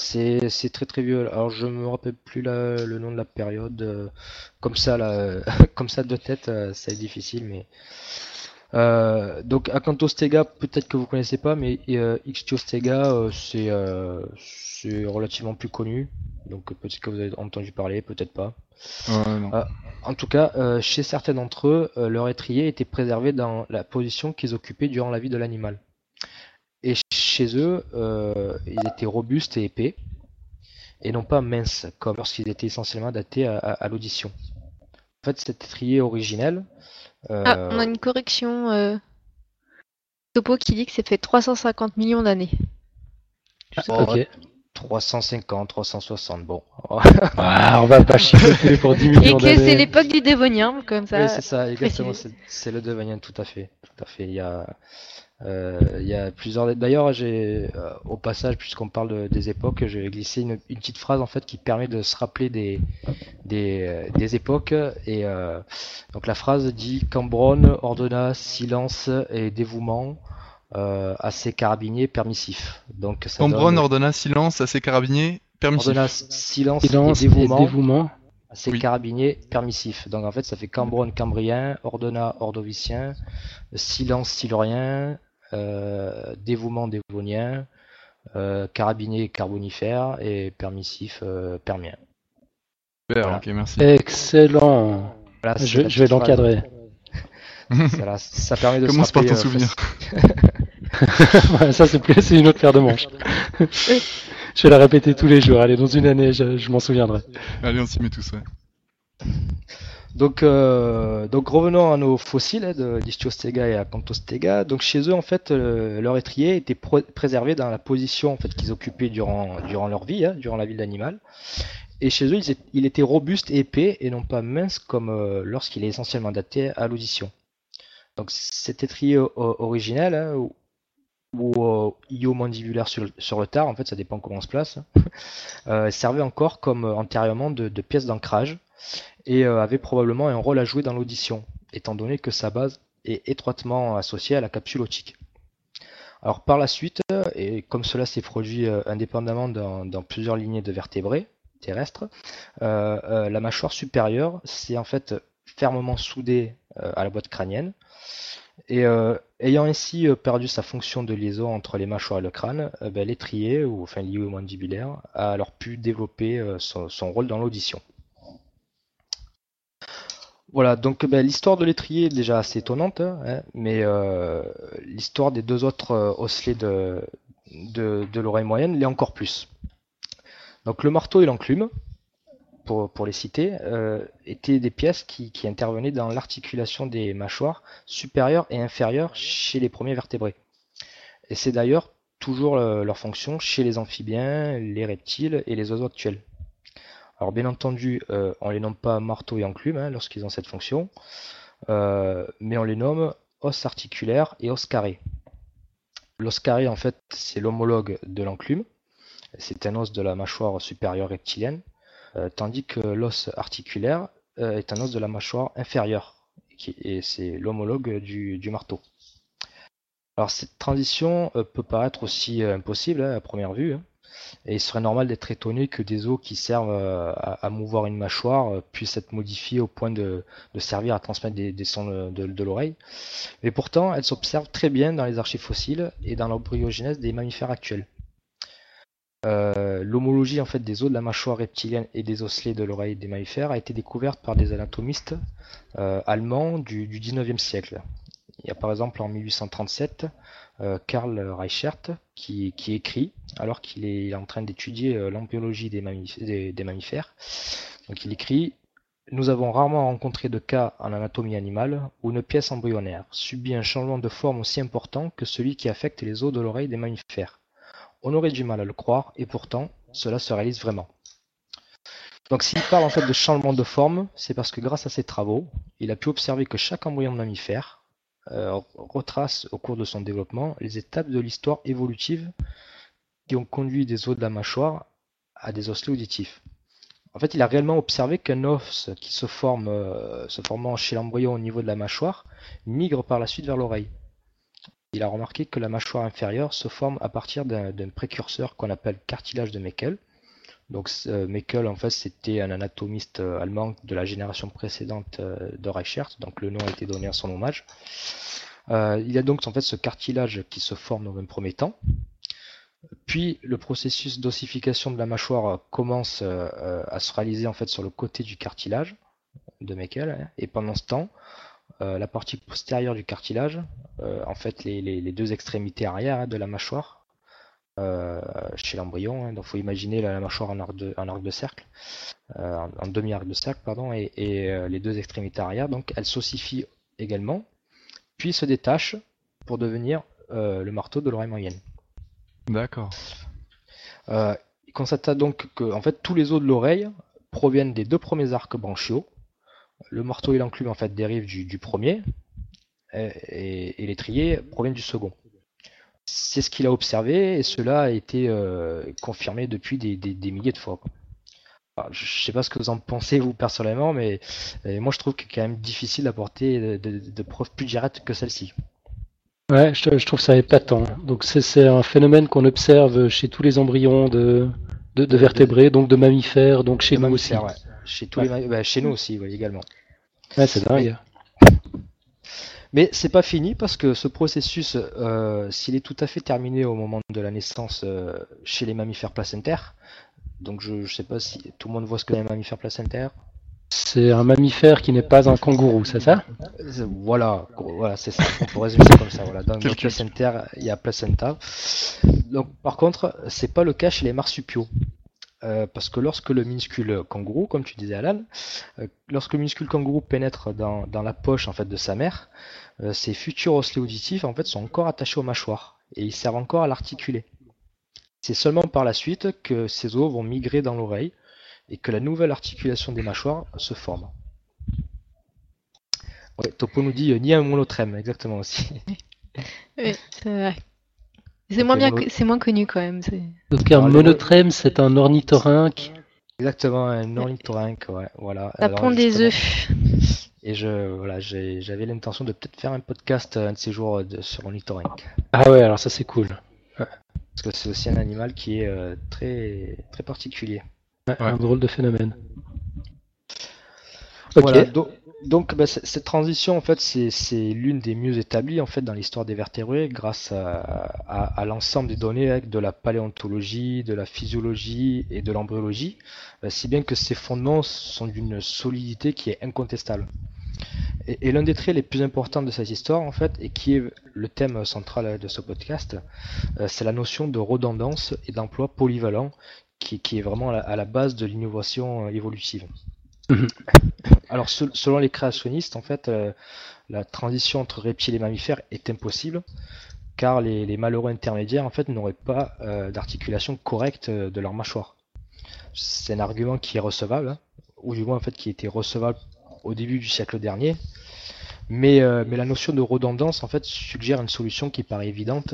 C'est très très vieux. Alors je me rappelle plus la- le nom de la période. euh, comme ça, là, euh, comme ça de tête, euh, c'est difficile, mais. Euh, donc Acanthostega, peut-être que vous connaissez pas, mais euh, euh, c'est relativement plus connu. Donc peut-être que vous avez entendu parler, peut-être pas. Ouais. En tout cas, chez certains d'entre eux, leur étrier était préservé dans la position qu'ils occupaient durant la vie de l'animal. Et chez eux, euh, ils étaient robustes et épais, et non pas minces, comme lorsqu'ils étaient essentiellement adaptés à, à- à l'audition. En fait, cet étrier originel, euh, Ah, on a une correction. euh, Topo qui dit que c'est fait 350 millions d'années. Pas. Ok. 350, 360, bon. Ah, on va pas chipoter pour 10 Et millions que c'est d'années. l'époque du Dévonien, comme ça. Oui, c'est ça, exactement. C'est le Devanien, tout à fait, tout à fait. Il y a, il y a plusieurs. D'ailleurs, j'ai, euh, au passage, puisqu'on parle de- des époques, j'ai glissé une, une petite phrase en fait qui permet de se rappeler des, des, euh, des époques. Et euh, donc la phrase dit Cambronne ordonna silence et dévouement euh, à ses carabiniers permissifs. Donc ça Cambronne donne- ordonna silence à ses carabiniers permissifs. ordonna silence, Silence et et dévouement dévouement. c'est Oui. carabinier permissif. Donc en fait, ça fait Cambronne cambrien, ordonna ordovicien, silence silurien, euh, dévouement dévonien, euh, carabinier carbonifère et permissif euh, permien. Super, Voilà. ok, merci. Excellent. Voilà, Je, vais l'encadrer. Voilà, ça permet de se Commence par rappeler, t'en euh, souvenir. Ça, c'est une autre paire de manches. je vais la répéter tous les jours. Allez, dans une année, je, je m'en souviendrai. Allez, on s'y met tous, ouais. Donc, euh, revenons à nos fossiles hein, de et Acanthostega. Donc chez eux, en fait, euh, leur étrier était préservé dans la position en qu'ils occupaient durant, leur vie, hein, durant la vie de l'animal. Et chez eux, il était robuste épais et non pas mince comme euh, lorsqu'il est essentiellement adapté à l'audition. Donc cet étrier o- originel, hein, ou, euh, iomandibulaire sur, le- sur le tard, en fait, ça dépend comment on se place, euh, servait encore comme antérieurement de, de pièce d'ancrage et euh, avait probablement un rôle à jouer dans l'audition, étant donné que sa base est étroitement associée à la capsule otique. Alors par la suite, euh, et comme cela s'est produit euh, indépendamment dans, plusieurs lignées de vertébrés terrestres, la mâchoire supérieure s'est en fait fermement soudée à la boîte crânienne, et ayant ainsi perdu sa fonction de liaison entre les mâchoires et le crâne, ben, l'étrier, ou enfin l'ioimandibulaire, a alors pu développer son rôle dans l'audition. Voilà, donc ben, l'histoire de l'étrier est déjà assez étonnante, hein, mais euh, l'histoire des deux autres euh, osselets de, l'oreille moyenne l'est encore plus. Donc le marteau et l'enclume, pour, les citer, euh, étaient des pièces qui, qui intervenaient dans l'articulation des mâchoires supérieures et inférieures chez les premiers vertébrés. Et c'est d'ailleurs toujours leur fonction chez les amphibiens, les reptiles et les oiseaux actuels. Alors bien entendu, euh, on les nomme pas marteau et enclume hein, lorsqu'ils ont cette fonction, euh, mais on les nomme os articulaire et os carré. L'os carré, en fait, c'est l'homologue de l'enclume. C'est un os de la mâchoire supérieure reptilienne, euh, tandis que l'os articulaire euh, est un os de la mâchoire inférieure, et c'est l'homologue du, marteau. Alors cette transition peut paraître aussi impossible hein, à première vue, hein, et il serait normal d'être étonné que des os qui servent euh, à, mouvoir une mâchoire euh, puissent être modifiés au point de, servir à transmettre des, sons de, l'oreille. Mais pourtant, elles s'observent très bien dans les archives fossiles et dans l'embryogenèse des mammifères actuels. Euh, L'homologie en fait des os de la mâchoire reptilienne et des osselets de l'oreille des mammifères a été découverte par des anatomistes allemands du, du 19e siècle. Il y a par exemple en 1837 euh, Karl Reichert qui, écrit alors qu'il est, en train d'étudier euh, l'embryologie des- des mammifères. Donc il écrit Nous avons rarement rencontré de cas en anatomie animale où une pièce embryonnaire subit un changement de forme aussi important que celui qui affecte les os de l'oreille des mammifères. On aurait du mal à le croire et pourtant cela se réalise vraiment. Donc s'il parle en fait de changement de forme, c'est parce que grâce à ses travaux, il a pu observer que chaque embryon de mammifère euh, retrace au cours de son développement les étapes de l'histoire évolutive qui ont conduit des os de la mâchoire à des osselets auditifs. En fait, il a réellement observé qu'un os qui se forme, euh, se formant chez l'embryon au niveau de la mâchoire migre par la suite vers l'oreille. Il a remarqué que la mâchoire inférieure se forme à partir d'un précurseur qu'on appelle cartilage de Meckel. Donc Meckel, en fait, c'était un anatomiste euh, allemand de la génération précédente euh, de Reichert, donc le nom a été donné à son hommage. il y a donc en fait ce cartilage qui se forme dans un premier temps, puis le processus d'ossification de la mâchoire commence euh, à se réaliser en fait sur le côté du cartilage de Meckel. Hein. Et pendant ce temps, euh, la partie postérieure du cartilage, euh, en fait les, deux extrémités arrière hein, de la mâchoire, chez l'embryon, hein. donc il faut imaginer la, mâchoire en arc de, arc de cercle, en demi-arc de cercle, pardon, et, et les deux extrémités arrière, donc elles s'ossifient également, puis se détachent pour devenir le marteau de l'oreille moyenne. D'accord. Euh, il constata donc que en fait, tous les os de l'oreille proviennent des deux premiers arcs branchiaux. Le marteau et l'enclume en fait dérivent du, premier et, et, l'étrier proviennent du second. C'est ce qu'il a observé et cela a été euh, confirmé depuis des, milliers de fois. je ne sais pas ce que vous en pensez vous personnellement, mais moi je trouve que c'est quand même difficile d'apporter de preuves plus directes que celle-ci. Ouais, je, trouve ça épatant. Donc c'est un phénomène qu'on observe chez tous les embryons de, de, vertébrés, donc de mammifères, donc chez nous aussi. Chez, tous les, bah, chez nous aussi, également. Ouais, c'est dingue. Mais c'est pas fini parce que ce processus, euh, s'il est tout à fait terminé au moment de la naissance euh, chez les mammifères placentaires, donc je, je sais pas si tout le monde voit ce que un mammifère placentaire. C'est un mammifère qui n'est pas un kangourou, c'est ça? Voilà, voilà c'est ça. On peut résumer ça comme ça. Voilà. Dans le placentaire, il y a placenta. Donc, par contre, c'est pas le cas chez les marsupiaux. Euh, parce que lorsque le minuscule kangourou, comme tu disais Alan, euh, lorsque le minuscule kangourou pénètre dans, la poche en fait de sa mère, euh, ses futurs osselets auditifs en fait sont encore attachés aux mâchoires et ils servent encore à l'articuler. C'est seulement par la suite que ces os vont migrer dans l'oreille et que la nouvelle articulation des mâchoires se forme. Topo nous dit ni un monotrème, exactement aussi. oui, c'est vrai. C'est moins, bien, c'est moins connu quand même. Donc un monotrème, c'est un ornithorynque. Exactement, un ornithorynque, ouais, voilà. Ça pond des œufs. Et je, voilà, j'avais l'intention de peut-être faire un podcast un de ces jours sur ornithorynque. Ah ouais, alors ça c'est cool. Parce que c'est aussi un animal qui est euh, très, très particulier. Un drôle de phénomène. Donc, bah, cette transition, en fait, c'est l'une des mieux établies en fait dans l'histoire des vertébrés, grâce à, l'ensemble des données de la paléontologie, de la physiologie et de l'embryologie, bah, si bien que ces fondements sont d'une solidité qui est incontestable. Et, l'un des traits les plus importants de cette histoire, en fait, et qui est le thème central de ce podcast, euh, c'est la notion de redondance et d'emploi polyvalent qui, est vraiment à la, base de l'innovation euh, évolutive. Mhm. Alors, selon les créationnistes, en fait, euh, la transition entre reptiles et mammifères est impossible, car les, malheureux intermédiaires, en fait, n'auraient pas euh, d'articulation correcte de leur mâchoire. C'est un argument qui est recevable, hein, ou du moins en fait qui était recevable au début du siècle dernier, mais la notion de redondance en fait suggère une solution qui paraît évidente,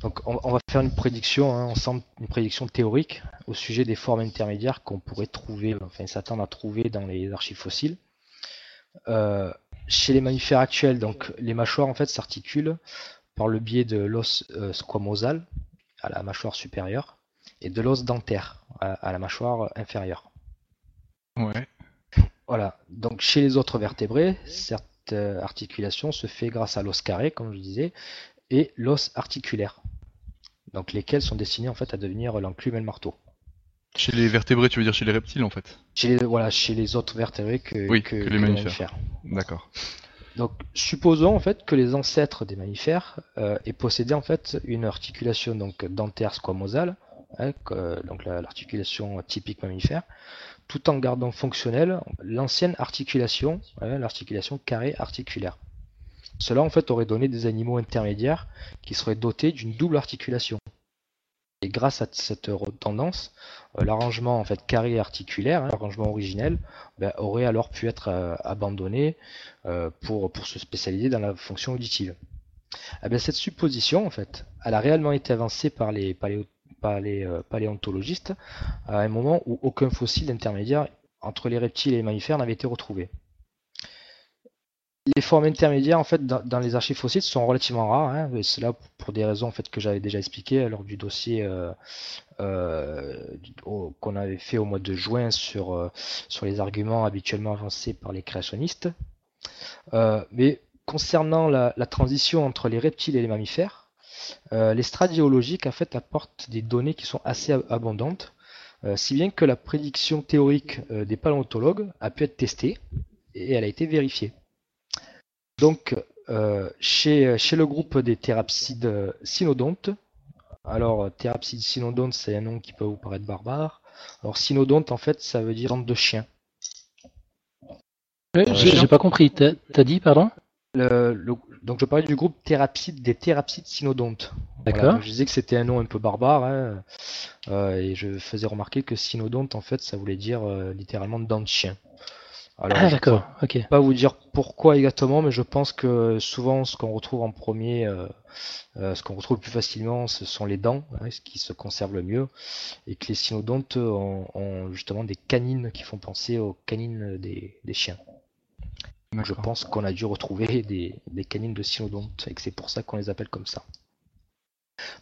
donc on, va faire une prédiction hein, ensemble, une prédiction théorique au sujet des formes intermédiaires qu'on pourrait trouver, enfin s'attendre à trouver dans les archives fossiles. Euh, chez les mammifères actuels, donc les mâchoires en fait s'articulent par le biais de l'os euh, squamosal à la mâchoire supérieure et de l'os dentaire à, la mâchoire inférieure. Ouais. Voilà. Donc chez les autres vertébrés, cette articulation se fait grâce à l'os carré, comme je disais, et l'os articulaire. Donc lesquels sont destinés en fait à devenir l'enclume et le marteau. Chez les vertébrés, tu veux dire chez les reptiles en fait? Chez les, voilà, chez les autres vertébrés que, les mammifères. D'accord. Donc supposons en fait que les ancêtres des mammifères euh, aient possédé en fait une articulation donc dentaire squamosale, hein, donc l'articulation typique mammifère, tout en gardant fonctionnelle l'ancienne articulation, hein, l'articulation carré articulaire. Cela en fait aurait donné des animaux intermédiaires qui seraient dotés d'une double articulation. Et grâce à cette tendance, euh, l'arrangement en fait carré articulaire, hein, l'arrangement originel, ben, aurait alors pu être euh, abandonné euh, pour, se spécialiser dans la fonction auditive. Eh cette supposition, en fait, a réellement été avancée par les paléontologistes à un moment où aucun fossile intermédiaire entre les reptiles et les mammifères n'avait été retrouvé. Les formes intermédiaires en fait dans, les archives fossiles sont relativement rares, hein, et cela pour des raisons en fait que j'avais déjà expliqué lors du dossier euh, euh, qu'on avait fait au mois de juin sur, euh, sur les arguments habituellement avancés par les créationnistes. mais concernant la, transition entre les reptiles et les mammifères, les strates géologiques en fait apportent des données qui sont assez abondantes, si bien que la prédiction théorique des paléontologues a pu être testée et elle a été vérifiée. Donc, euh, chez, chez, le groupe des thérapsides cynodontes, alors thérapside cynodonte, c'est un nom qui peut vous paraître barbare. Alors cynodonte, en fait, ça veut dire de chien. J'ai pas compris. T'as dit, pardon? Donc je parlais du groupe thérapside, des thérapsides cynodontes. D'accord. je disais que c'était un nom un peu barbare, hein, euh, et je faisais remarquer que cynodonte, en fait, ça voulait dire euh, littéralement dent de chien. Alors, ah, d'accord, ok. Pas vous dire pourquoi exactement, mais je pense que souvent ce qu'on retrouve en premier, euh, euh, ce qu'on retrouve le plus facilement, ce sont les dents, hein, ce qui se conserve le mieux, et que les cynodontes ont, justement des canines qui font penser aux canines des, chiens. je pense qu'on a dû retrouver des, canines de cynodontes et que c'est pour ça qu'on les appelle comme ça.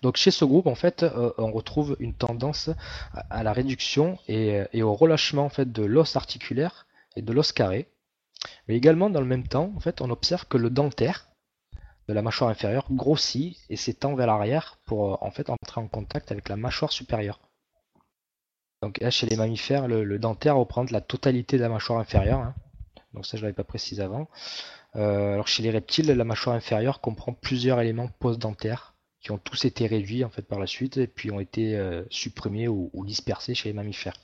Donc chez ce groupe, en fait, euh, on retrouve une tendance à, la réduction et, et, au relâchement en fait de l'os articulaire et de l'os carré. Mais également, dans le même temps, en fait, on observe que le dentaire de la mâchoire inférieure grossit et s'étend vers l'arrière pour euh, en fait entrer en contact avec la mâchoire supérieure. Donc là, chez les mammifères, le, dentaire représente la totalité de la mâchoire inférieure. Hein. Donc ça, je l'avais pas précisé avant. Euh, alors chez les reptiles, la mâchoire inférieure comprend plusieurs éléments post-dentaires qui ont tous été réduits en fait par la suite et puis ont été euh, supprimés ou dispersés chez les mammifères.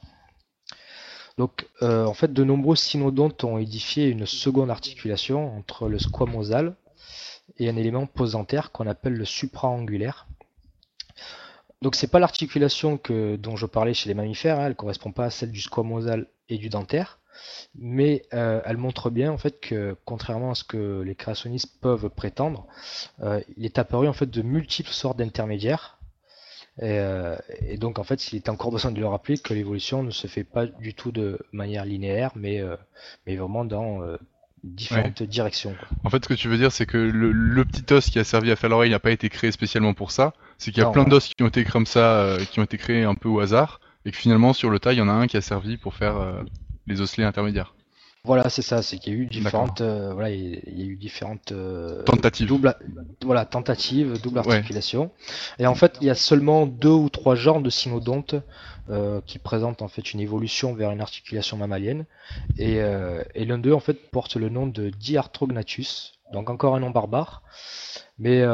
Donc, euh, en fait, de nombreux cynodontes ont édifié une seconde articulation entre le squamosal et un élément postdentaire qu'on appelle le supraangulaire. Donc, c'est pas l'articulation dont je parlais chez les mammifères, hein, elle correspond pas à celle du squamosal et du dentaire, mais euh, elle montre bien en fait que, contrairement à ce que les créationnistes peuvent prétendre, euh, il est apparu en fait de multiples sortes d'intermédiaires euh, et, donc en fait, il est encore besoin de le rappeler que l'évolution ne se fait pas du tout de manière linéaire, mais, euh, mais vraiment dans euh, différentes directions. En fait, ce que tu veux dire, c'est que le, petit os qui a servi à faire l'oreille n'a pas été créé spécialement pour ça. C'est qu'il y a plein d'os qui ont été comme ça, qui ont été créés un peu au hasard, et que finalement sur le tas, il y en a un qui a servi pour faire les osselets intermédiaires. Voilà, c'est ça, c'est qu'il y a eu différentes, euh, voilà, il y a eu différentes euh, tentatives, double, voilà, tentatives, double articulation. Et en fait, il y a seulement deux ou trois genres de cynodontes euh, qui présentent en fait une évolution vers une articulation mammalienne. Et, et l'un d'eux en fait porte le nom de Diarthrognathus, donc encore un nom barbare, mais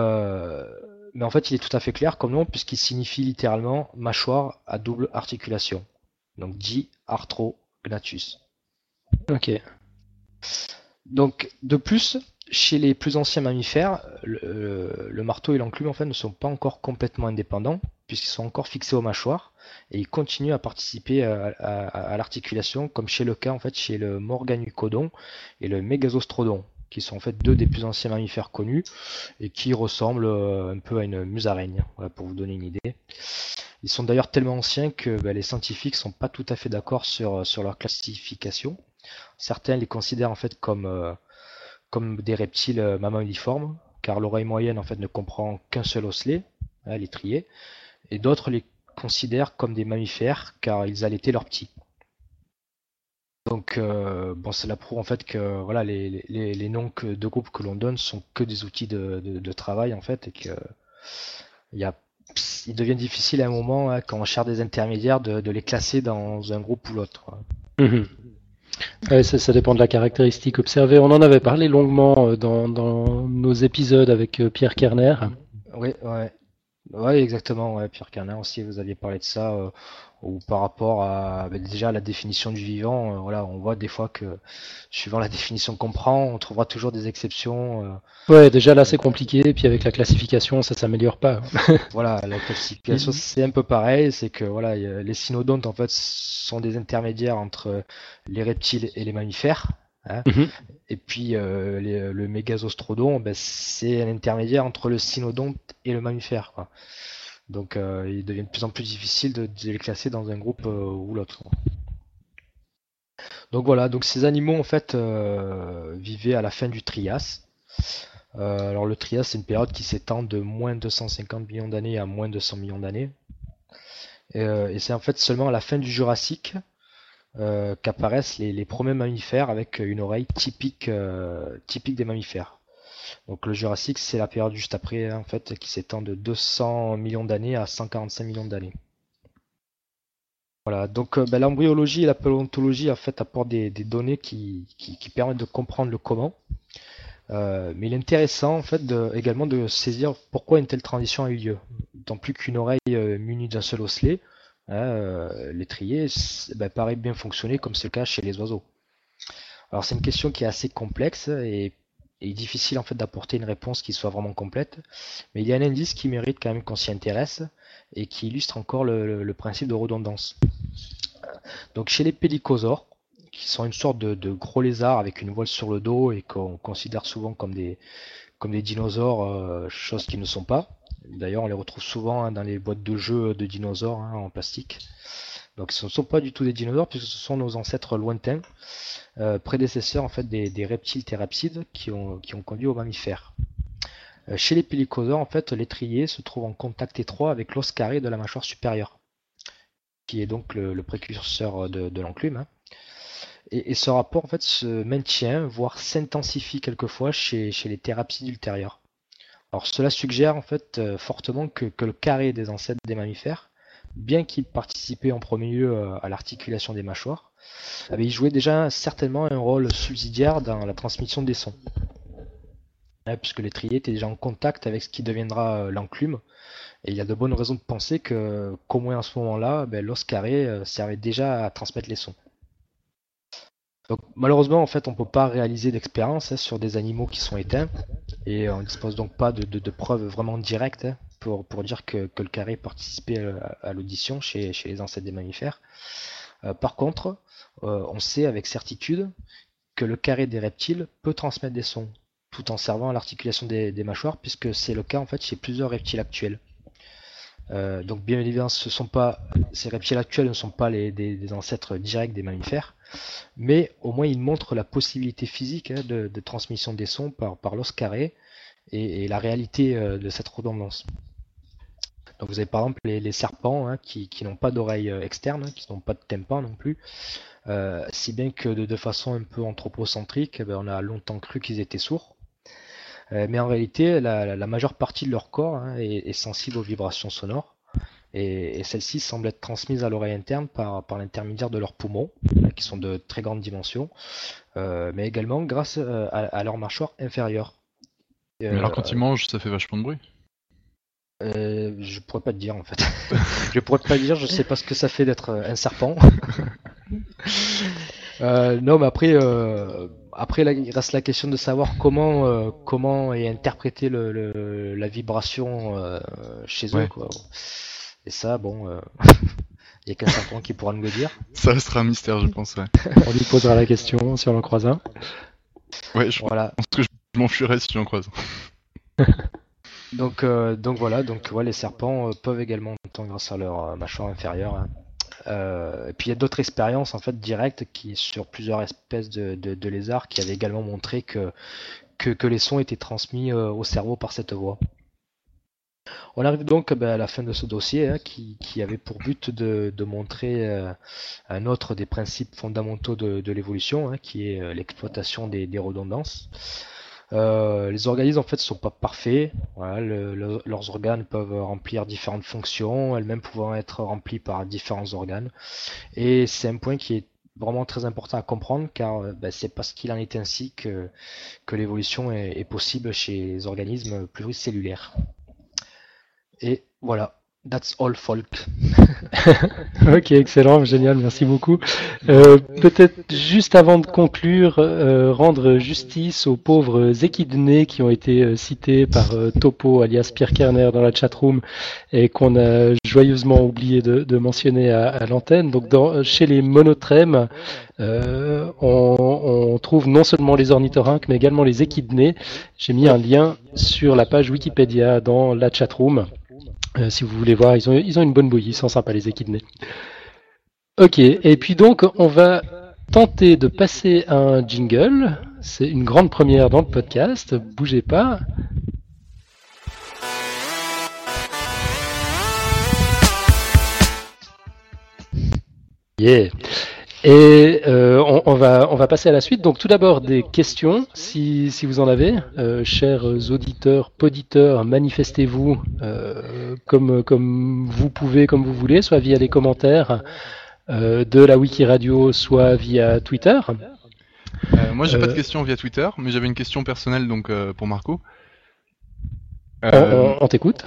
mais en fait, il est tout à fait clair comme nom puisqu'il signifie littéralement mâchoire à double articulation. Donc Diarthrognathus. Ok. Donc, de plus, chez les plus anciens mammifères, le, marteau et l'enclume en fait ne sont pas encore complètement indépendants puisqu'ils sont encore fixés aux mâchoires et ils continuent à participer à, l'articulation comme chez le cas en fait chez le Morganucodon et le Megasostrodon qui sont en fait deux des plus anciens mammifères connus et qui ressemblent euh, un peu à une musaraigne pour vous donner une idée. Ils sont d'ailleurs tellement anciens que bah, les scientifiques sont pas tout à fait d'accord sur leur classification Certains les considèrent en fait comme, euh, comme des reptiles euh, mammaliformes, car l'oreille moyenne en fait ne comprend qu'un seul osselet, hein, l'étrier, et d'autres les considèrent comme des mammifères, car ils allaitaient leurs petits. Donc euh, cela prouve en fait que voilà les, les, noms de groupes que l'on donne sont que des outils de, travail en fait et que il, devient difficile à un moment hein, quand on cherche des intermédiaires de, les classer dans un groupe ou l'autre. Ça, dépend de la caractéristique observée. On en avait parlé longuement euh, dans, nos épisodes avec euh, Pierre Kerner. Oui, ouais. Ouais, exactement. Ouais. Pierre Kerner aussi, vous aviez parlé de ça. Euh, ou par rapport à ben, déjà la définition du vivant, euh, voilà, on voit des fois que suivant la définition qu'on prend, on trouvera toujours des exceptions. Euh. ouais, déjà là c'est compliqué, puis avec la classification ça s'améliore pas. voilà, la classification c'est un peu pareil, c'est que voilà, les cynodontes en fait sont des intermédiaires entre les reptiles et les mammifères. Hein. Mhm. Et puis euh, le mégasostrodon, ben, c'est un intermédiaire entre le cynodonte et le mammifère. Quoi. Donc il devient de plus en plus difficile de, les classer dans un groupe ou l'autre. Donc voilà, donc ces animaux en fait vivaient à la fin du Trias. alors le Trias c'est une période qui s'étend de moins 250 millions d'années à moins 200 millions d'années. et c'est en fait seulement à la fin du Jurassique euh, qu'apparaissent les, premiers mammifères avec une oreille typique, euh, des mammifères. Donc le Jurassique, c'est la période juste après, hein, en fait, qui s'étend de 200 millions d'années à 145 millions d'années. Voilà, donc euh, ben, l'embryologie et la paléontologie en fait apportent des, données qui, permettent de comprendre le comment. mais il est intéressant en fait également de saisir pourquoi une telle transition a eu lieu. Tant plus qu'une oreille munie d'un seul osselet, euh, l'étrier bah, paraît bien fonctionner comme c'est le cas chez les oiseaux. Alors c'est une question qui est assez complexe et, difficile en fait d'apporter une réponse qui soit vraiment complète, mais il y a un indice qui mérite quand même qu'on s'y intéresse et qui illustre encore le, principe de redondance. Donc chez les pélicosaures, qui sont une sorte de, gros lézards avec une voile sur le dos et qu'on considère souvent comme des, comme des dinosaures, euh, chose qu'ils ne sont pas, D'ailleurs, on les retrouve souvent hein, dans les boîtes de jeux de dinosaures hein, en plastique. Donc ce ne sont pas du tout des dinosaures puisque ce sont nos ancêtres lointains, euh, prédécesseurs en fait des, reptiles thérapsides qui ont, conduit aux mammifères. Euh, chez les pélicosaures, en fait, l'étrier se trouve en contact étroit avec l'os carré de la mâchoire supérieure, qui est donc le, précurseur de, l'enclume. Hein. Et, ce rapport se maintient, voire s'intensifie quelquefois chez, chez les thérapsides ultérieurs. Alors cela suggère en fait euh, fortement que, le carré des ancêtres des mammifères, bien qu'il participait en premier lieu euh, à l'articulation des mâchoires, avait joué déjà certainement un rôle subsidiaire dans la transmission des sons. puisque l'étrier était déjà en contact avec ce qui deviendra euh, l'enclume, et il y a de bonnes raisons de penser que qu'au moins à ce moment-là, ben, l'os carré servait déjà à transmettre les sons. Donc, malheureusement, en fait, on ne peut pas réaliser d'expérience hein, sur des animaux qui sont éteints, et on ne dispose donc pas de, preuves vraiment directes hein, pour, dire que, le carré participait à, l'audition chez, les ancêtres des mammifères. Euh, par contre, euh, on sait avec certitude que le carré des reptiles peut transmettre des sons, tout en servant à l'articulation des, mâchoires, puisque c'est le cas en fait chez plusieurs reptiles actuels. Euh, donc bien évidemment, ces reptiles actuels ne sont pas les, des ancêtres directs des mammifères, mais au moins il montre la possibilité physique hein, de, transmission des sons par, l'os carré et, la réalité euh, de cette redondance. Donc vous avez par exemple les, serpents hein, qui, n'ont pas d'oreille euh, externe, hein, qui n'ont pas de tympan non plus, euh, si bien que de, façon un peu anthropocentrique, eh ben, on a longtemps cru qu'ils étaient sourds. mais en réalité, la, majeure partie de leur corps est, sensible aux vibrations sonores et, celles-ci semblent être transmises à l'oreille interne par, l'intermédiaire de leurs poumons, qui sont de très grandes dimensions, euh, mais également grâce euh, à, leur mâchoire inférieure. mais alors quand ils mangent, ça fait vachement de bruit euh, je pourrais pas te dire en fait. je pourrais pas te dire, je sais pas ce que ça fait d'être un serpent. non, mais après, après il reste la question de savoir comment, comment est interprétée la vibration chez eux. Quoi. Et ça, bon, euh, il n'y a qu'un serpent qui pourra nous le dire. Ça restera un mystère, je pense, on lui posera la question si on en croise un. Ouais, je pense que je m'enfuirai si j'en croise. donc, euh, donc voilà, donc ouais, les serpents euh, peuvent également entendre grâce à leur mâchoire inférieure. Hein. et puis il y a d'autres expériences en fait directes qui sur plusieurs espèces de, lézards qui avaient également montré que, que les sons étaient transmis au cerveau par cette voie. On arrive donc ben, à la fin de ce dossier hein, qui, avait pour but de, montrer euh, un autre des principes fondamentaux de, l'évolution, hein, qui est euh, l'exploitation des, redondances. Euh, les organismes en fait sont pas parfaits. leurs organes peuvent remplir différentes fonctions, elles-mêmes pouvant être remplies par différents organes. Et c'est un point qui est vraiment très important à comprendre car ben, c'est parce qu'il en est ainsi que, l'évolution est possible chez les organismes pluricellulaires. Et voilà, that's all folk. ok, excellent, génial, merci beaucoup. Euh, peut-être juste avant de conclure, euh, rendre justice aux pauvres équidnés qui ont été euh, cités par Topo, alias Pierre Kerner, dans la chatroom et qu'on a joyeusement oublié de, mentionner à, l'antenne. Donc, dans, chez les monotrèmes, on, trouve non seulement les ornithorynques, mais également les équidnés. J'ai mis un lien sur la page Wikipédia dans la chatroom. Euh, si vous voulez voir, ils ont, ils ont une bonne bouillie, ils sont sympas les équidnés. Ok, et puis donc on va tenter de passer un jingle. C'est une grande première dans le podcast. Bougez pas. Yeah. Et euh, on, on, va, on va passer à la suite. Donc tout d'abord des questions, si, si vous en avez. Euh, chers auditeurs, poditeurs, manifestez-vous euh, comme, comme vous pouvez, comme vous voulez, soit via les commentaires de la Wiki Radio, soit via Twitter. Moi, j'ai pas de questions via Twitter, mais j'avais une question personnelle donc pour Marco. on, on, on t'écoute.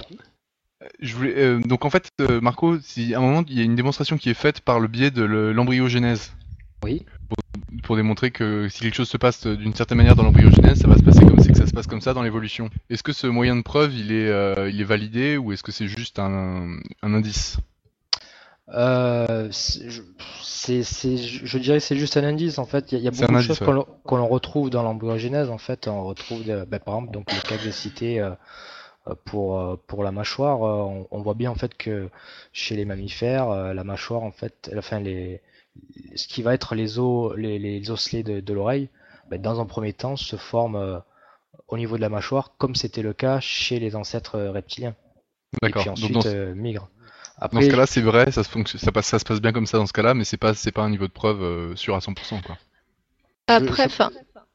Je voulais, euh, donc en fait, euh, Marco, si à un moment il y a une démonstration qui est faite par le biais de l'embryogenèse. Oui. Pour, pour, démontrer que si quelque chose se passe d'une certaine manière dans l'embryogenèse, ça va se passer comme c'est que ça se passe comme ça dans l'évolution. Est-ce que ce moyen de preuve, il est, euh, il est validé ou est-ce que c'est juste un, un indice? Euh, je, je dirais c'est juste un indice en fait. Il y a, y a beaucoup de choses ouais. qu'on qu retrouve dans l'embryogenèse en fait. On retrouve de, ben, par exemple donc le cas que j'ai cité euh, pour, pour la mâchoire, on, on, voit bien en fait que chez les mammifères, la mâchoire en fait, enfin les, ce qui va être les os, les, les osselets de, de l'oreille, ben, dans un premier temps se forment au niveau de la mâchoire, comme c'était le cas chez les ancêtres reptiliens. Et puis ensuite Donc, dans... euh, migrent. Après, dans ce cas-là, c'est vrai, ça se, ça, passe, ça se passe bien comme ça dans ce cas-là, mais c'est pas, c'est pas un niveau de preuve euh, sûr à 100%. Quoi. Après.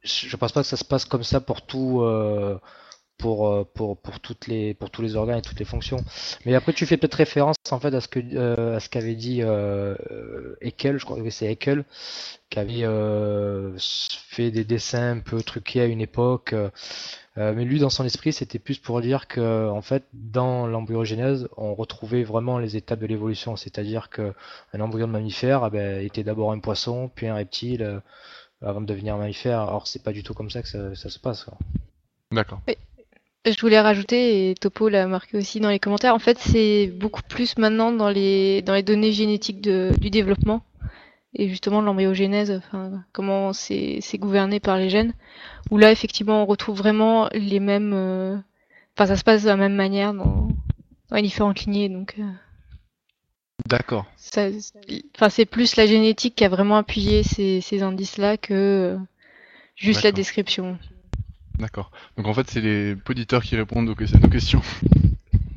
Je, je, pense pas que ça se passe comme ça pour tout, euh, pour, pour, pour, toutes les, pour tous les organes et toutes les fonctions. Mais après, tu fais peut-être référence en fait à ce que euh, à ce qu'avait dit euh, Haeckel, je crois que c'est Haeckel, qui avait euh, fait des dessins un peu truqués à une époque. Euh, mais lui, dans son esprit, c'était plus pour dire que, en fait, dans l'embryogenèse, on retrouvait vraiment les étapes de l'évolution. C'est-à-dire que un embryon de mammifère ah ben, était d'abord un poisson, puis un reptile, euh, avant de devenir un mammifère. Alors, c'est pas du tout comme ça que ça, ça se passe. D'accord. Oui. Je voulais rajouter, et Topo l'a marqué aussi dans les commentaires, en fait, c'est beaucoup plus maintenant dans les, dans les données génétiques de, du développement et justement l'embryogenèse, enfin, comment c'est gouverné par les gènes, où là effectivement on retrouve vraiment les mêmes, euh... enfin ça se passe de la même manière dans, dans les différentes lignées, donc. Euh... D'accord. Enfin c'est plus la génétique qui a vraiment appuyé ces, ces indices-là que euh, juste la description. D'accord. Donc en fait c'est les auditeurs qui répondent aux, nos questions.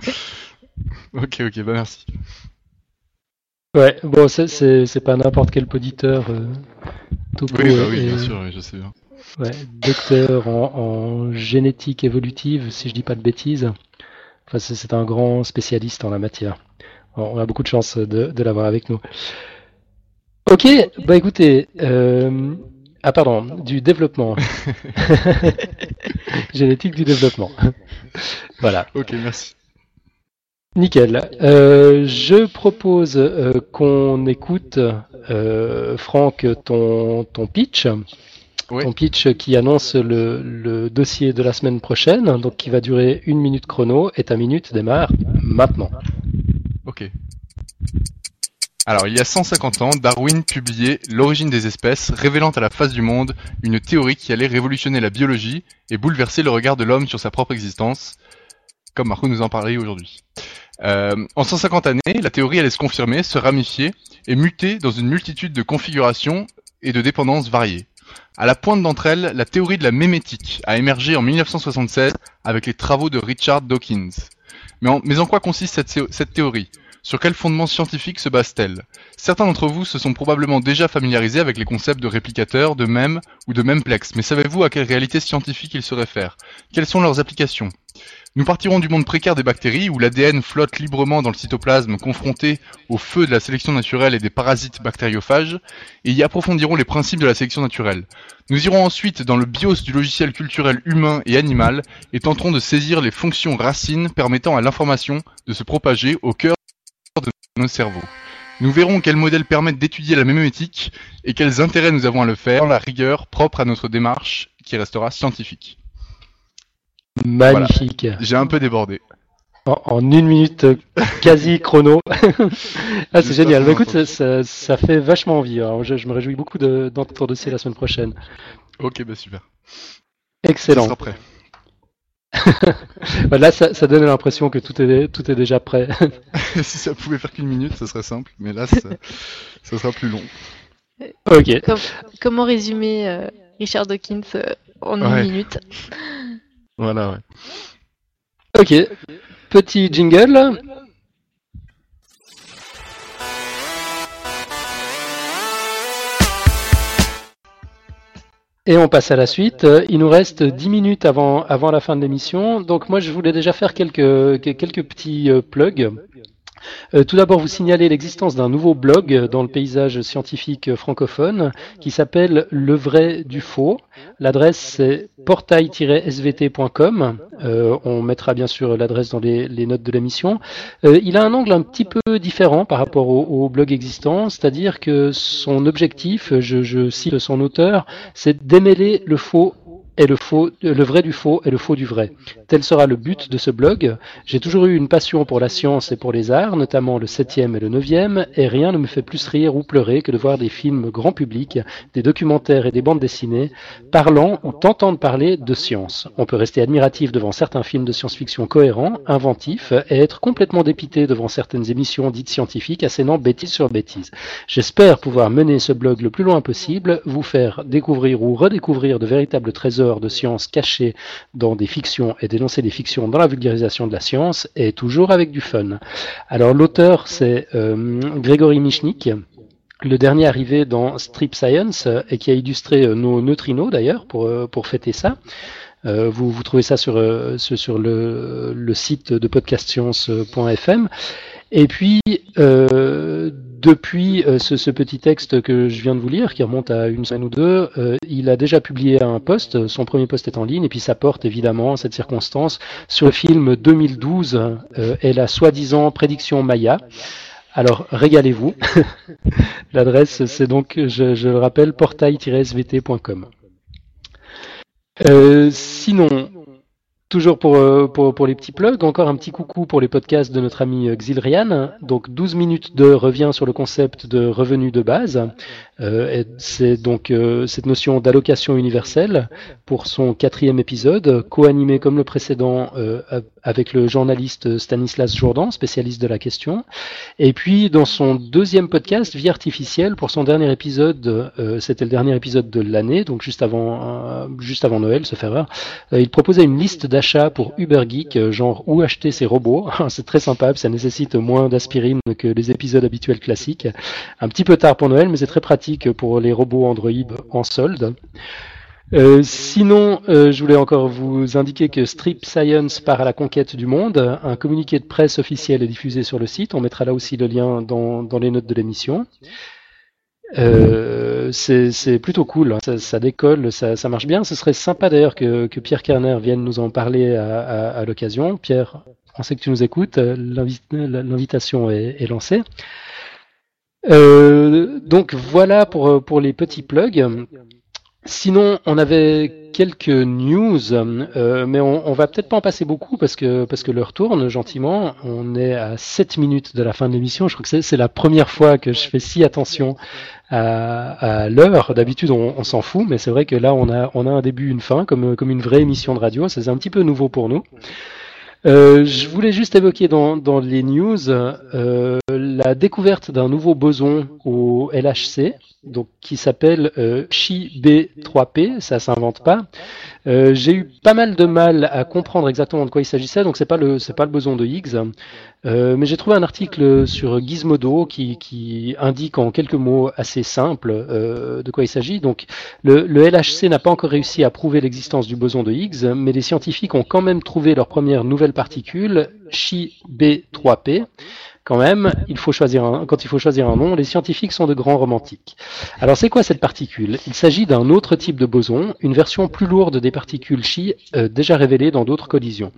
ok ok bah merci. Ouais, bon, c'est pas n'importe quel poditeur. Euh, topo, oui, bah oui, et, bien sûr, oui, je sais bien. Ouais, docteur en, en, génétique évolutive, si je dis pas de bêtises. Enfin, c'est un grand spécialiste en la matière. On a beaucoup de chance de, de l'avoir avec nous. Ok, bah écoutez, euh... ah pardon, du développement. génétique du développement. voilà. Ok, merci. Nickel. Euh, je propose euh, qu'on écoute, euh, Franck, ton, ton pitch. Oui. Ton pitch qui annonce le, le, dossier de la semaine prochaine, donc qui va durer une minute chrono, et ta minute démarre maintenant. Ok. Alors, il y a 150 ans, Darwin publiait L'origine des espèces, révélant à la face du monde une théorie qui allait révolutionner la biologie et bouleverser le regard de l'homme sur sa propre existence, comme Marco nous en parlait aujourd'hui. Euh, en 150 années, la théorie allait se confirmer, se ramifier et muter dans une multitude de configurations et de dépendances variées. À la pointe d'entre elles, la théorie de la mémétique a émergé en 1976 avec les travaux de Richard Dawkins. Mais en, quoi consiste cette théorie? Sur quel fondement scientifique se base-t-elle? Certains d'entre vous se sont probablement déjà familiarisés avec les concepts de réplicateur, de mème ou de memplex, mais savez-vous à quelle réalité scientifique ils se réfèrent? Quelles sont leurs applications? Nous partirons du monde précaire des bactéries où l'ADN flotte librement dans le cytoplasme confronté au feu de la sélection naturelle et des parasites bactériophages et y approfondirons les principes de la sélection naturelle. Nous irons ensuite dans le bios du logiciel culturel humain et animal et tenterons de saisir les fonctions racines permettant à l'information de se propager au cœur de nos cerveaux. Nous verrons quels modèles permettent d'étudier la mémétique et quels intérêts nous avons à le faire, la rigueur propre à notre démarche qui restera scientifique. Magnifique. Voilà. J'ai un peu débordé. En, en une minute quasi chrono. ah, c'est génial. Bah, écoute, ça, ça, ça, fait vachement envie. Alors, je, je, me réjouis beaucoup de, dans ton dossier la semaine prochaine. Ok, bah super. Excellent. Ça sera prêt. Là, ça, ça donne l'impression que tout est, tout est déjà prêt. si ça pouvait faire qu'une minute, ça serait simple, mais là, ça, ça sera plus long. Ok. Comment résumer euh, Richard Dawkins euh, en Ouais. une minute? Voilà, ouais. Ok. Petit jingle. Et on passe à la suite. Euh, Il nous reste 10 minutes avant, avant la fin de l'émission. Donc moi, je voulais déjà faire quelques, quelques petits euh, plugs. Euh, tout d'abord, vous signaler l'existence d'un nouveau blog dans le paysage scientifique francophone qui s'appelle Le vrai du faux. L'adresse c'est portail-svt.com. Euh, on mettra bien sûr l'adresse dans les, notes de l'émission. Euh, il a un angle un petit peu différent par rapport au, au blog existant, c'est-à-dire que son objectif, je, je cite son auteur, c'est démêler le faux et le le vrai du faux et le faux du vrai. Tel sera le but de ce blog. J'ai toujours eu une passion pour la science et pour les arts, notamment le 7e et le 9e, et rien ne me fait plus rire ou pleurer que de voir des films grand public, des documentaires et des bandes dessinées parlant ou tentant de parler de science. On peut rester admiratif devant certains films de science-fiction cohérents, inventifs, et être complètement dépité devant certaines émissions dites scientifiques assénant bêtise sur bêtise. J'espère pouvoir mener ce blog le plus loin possible, vous faire découvrir ou redécouvrir de véritables trésors de science cachés dans des fictions et dénoncer des fictions dans la vulgarisation de la science, et toujours avec du fun. Alors l'auteur c'est euh, Grégory Michnik, le dernier arrivé dans Strip Science euh, et qui a illustré euh, nos neutrinos d'ailleurs pour, pour fêter ça. Vous, vous trouvez ça sur, sur, le, site de podcastscience.fm. Et puis, depuis euh, ce, petit texte que je viens de vous lire, qui remonte à une semaine ou deux, euh, il a déjà publié un post, son premier post est en ligne, et puis ça porte évidemment cette circonstance sur le film 2012 euh, et la soi-disant prédiction Maya. Alors, régalez-vous. L'adresse, c'est donc, je, le rappelle, portail-svt.com. Sinon, toujours pour, euh, pour, pour les petits plugs, encore un petit coucou pour les podcasts de notre ami euh, Xilrian. Donc 12 minutes de revient sur le concept de revenu de base. Euh, c'est donc cette notion d'allocation universelle pour son quatrième épisode, co-animé comme le précédent avec le journaliste Stanislas Jourdan, spécialiste de la question. Et puis dans son deuxième podcast, Vie artificielle, pour son dernier épisode, c'était le dernier épisode de l'année, donc juste avant, juste avant Noël, erreur, euh, il proposait une liste d'achat pour Uber Geek, euh, genre où acheter ses robots. C'est très sympa, ça nécessite moins d'aspirine que les épisodes habituels classiques. Un petit peu tard pour Noël, mais c'est très pratique pour les robots Android en solde. Euh, sinon, euh, je voulais encore vous indiquer que Strip Science part à la conquête du monde. Un communiqué de presse officiel est diffusé sur le site. On mettra là aussi le lien dans les notes de l'émission. Euh, c'est plutôt cool, hein. ça, ça décolle, ça, ça marche bien. Ce serait sympa d'ailleurs que, que Pierre Kerner vienne nous en parler à, à, à l'occasion. Pierre, on sait que tu nous écoutes, l'invi- l'invitation est, est lancée. Euh, donc voilà pour, pour les petits plugs. Sinon, on avait quelques news, euh, mais on, on va peut-être pas en passer beaucoup parce que parce que l'heure tourne gentiment. On est à 7 minutes de la fin de l'émission. Je crois que c'est la première fois que je fais si attention à, l'heure. D'habitude, on, s'en fout, mais c'est vrai que là, on a on a un début, une fin, comme une vraie émission de radio. C'est un petit peu nouveau pour nous. Euh, je voulais juste évoquer dans, les news euh, la découverte d'un nouveau boson au LHC, donc qui s'appelle euh, Chi-B3P, ça s'invente pas. Euh, J'ai eu pas mal de mal à comprendre exactement de quoi il s'agissait, donc c'est pas pas le boson de Higgs, Euh, mais j'ai trouvé un article sur Gizmodo qui, indique en quelques mots assez simples euh, de quoi il s'agit. Donc le, le LHC n'a pas encore réussi à prouver l'existence du boson de Higgs, mais les scientifiques ont quand même trouvé leur première nouvelle particule, Chi-B3P. Quand même, il faut choisir un, quand il faut choisir un nom, les scientifiques sont de grands romantiques. Alors c'est quoi cette particule? Il s'agit d'un autre type de boson, une version plus lourde des particules Chi euh, déjà révélées dans d'autres collisions.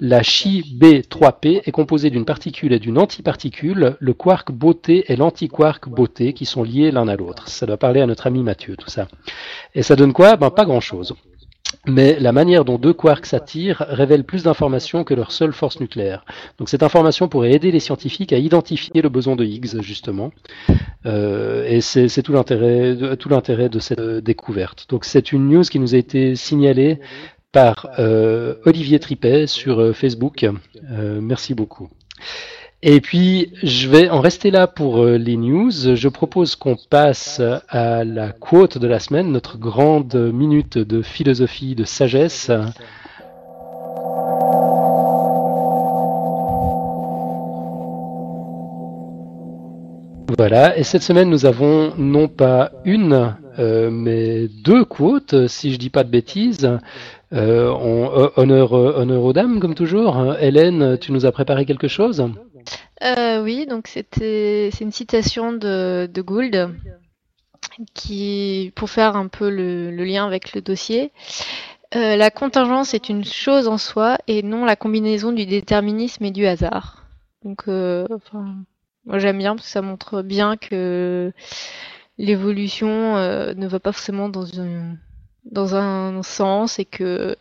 La Chi-B3P est composée d'une particule et d'une antiparticule, le quark beauté et l'antiquark beauté qui sont liés l'un à l'autre. Ça doit parler à notre ami Mathieu, tout ça. Et ça donne quoi? Ben pas grand-chose. Mais la manière dont deux quarks s'attirent révèle plus d'informations que leur seule force nucléaire. Donc cette information pourrait aider les scientifiques à identifier le boson de Higgs, justement. Euh, et c'est tout l'intérêt de, cette euh, découverte. Donc c'est une news qui nous a été signalée par Olivier Tripet sur Facebook. merci beaucoup. Et puis, je vais en rester là pour les news. Je propose qu'on passe à la quote de la semaine, notre grande minute de philosophie, de sagesse. Voilà, et cette semaine nous avons non pas une, euh, mais deux quotes, si je dis pas de bêtises. Euh, on, honneur, honneur aux dames, comme toujours. Hélène, tu nous as préparé quelque chose? Euh, Oui, donc c'était c'est une citation de, Gould qui, pour faire un peu le, lien avec le dossier, la contingence est une chose en soi et non la combinaison du déterminisme et du hasard. Donc, enfin, moi, j'aime bien parce que ça montre bien que l'évolution euh, ne va pas forcément dans un, dans un sens et que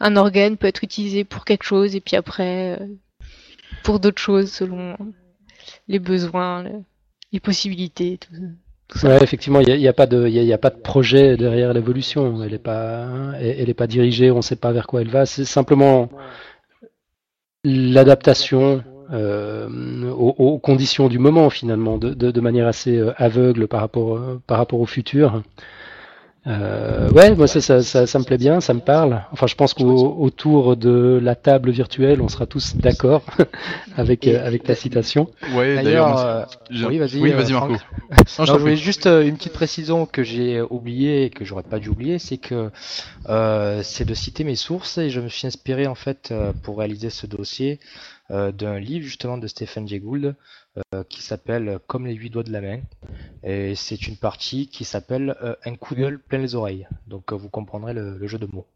un organe peut être utilisé pour quelque chose et puis après euh, pour d'autres choses selon les besoins, les possibilités. Effectivement, il n'y a, pas de, projet derrière l'évolution. Elle n'est pas, dirigée. On ne sait pas vers quoi elle va. C'est simplement l'adaptation euh, aux, conditions du moment finalement, de, manière assez euh, aveugle euh, par rapport au futur. Euh, ouais, moi ça, ça, ça, ça, me plaît bien, ça me parle. Enfin, je pense qu'autour de la table virtuelle, on sera tous d'accord avec avec ta citation. Ouais, d'ailleurs. Euh, oui, vas-y. Oui, vas-y Marco. non, je voulais juste une petite précision que j'ai oublié et que j'aurais pas dû oublier, c'est que euh, c'est de citer mes sources et je me suis inspiré en fait pour réaliser ce dossier euh, d'un livre justement de Stephen Jay Gould euh, qui s'appelle Comme les huit doigts de la main. Et c'est une partie qui s'appelle euh, Un coup d'œil plein les oreilles. Donc vous comprendrez le, jeu de mots.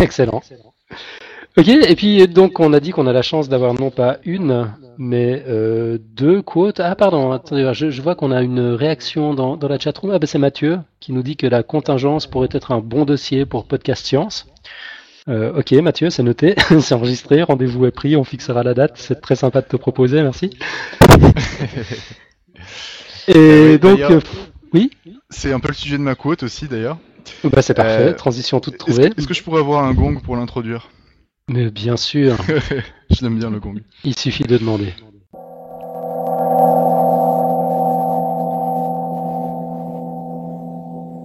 Excellent. Ok, et puis donc on a dit qu'on a la chance d'avoir non pas une, mais deux quotes. Ah pardon, attendez, je, vois qu'on a une réaction dans, dans la chatroom. Ah ben c'est Mathieu qui nous dit que la contingence pourrait être un bon dossier pour Podcast Science. Euh, ok, Mathieu, c'est noté, c'est enregistré, rendez-vous est pris, on fixera la date. C'est très sympa de te proposer, merci. Et euh, donc, euh, oui. C'est un peu le sujet de ma quote aussi, d'ailleurs. Bah, c'est parfait, transition toute trouvée. Est-ce que, je pourrais avoir un gong pour l'introduire? Mais bien sûr. je l'aime bien le gong. Il suffit de demander.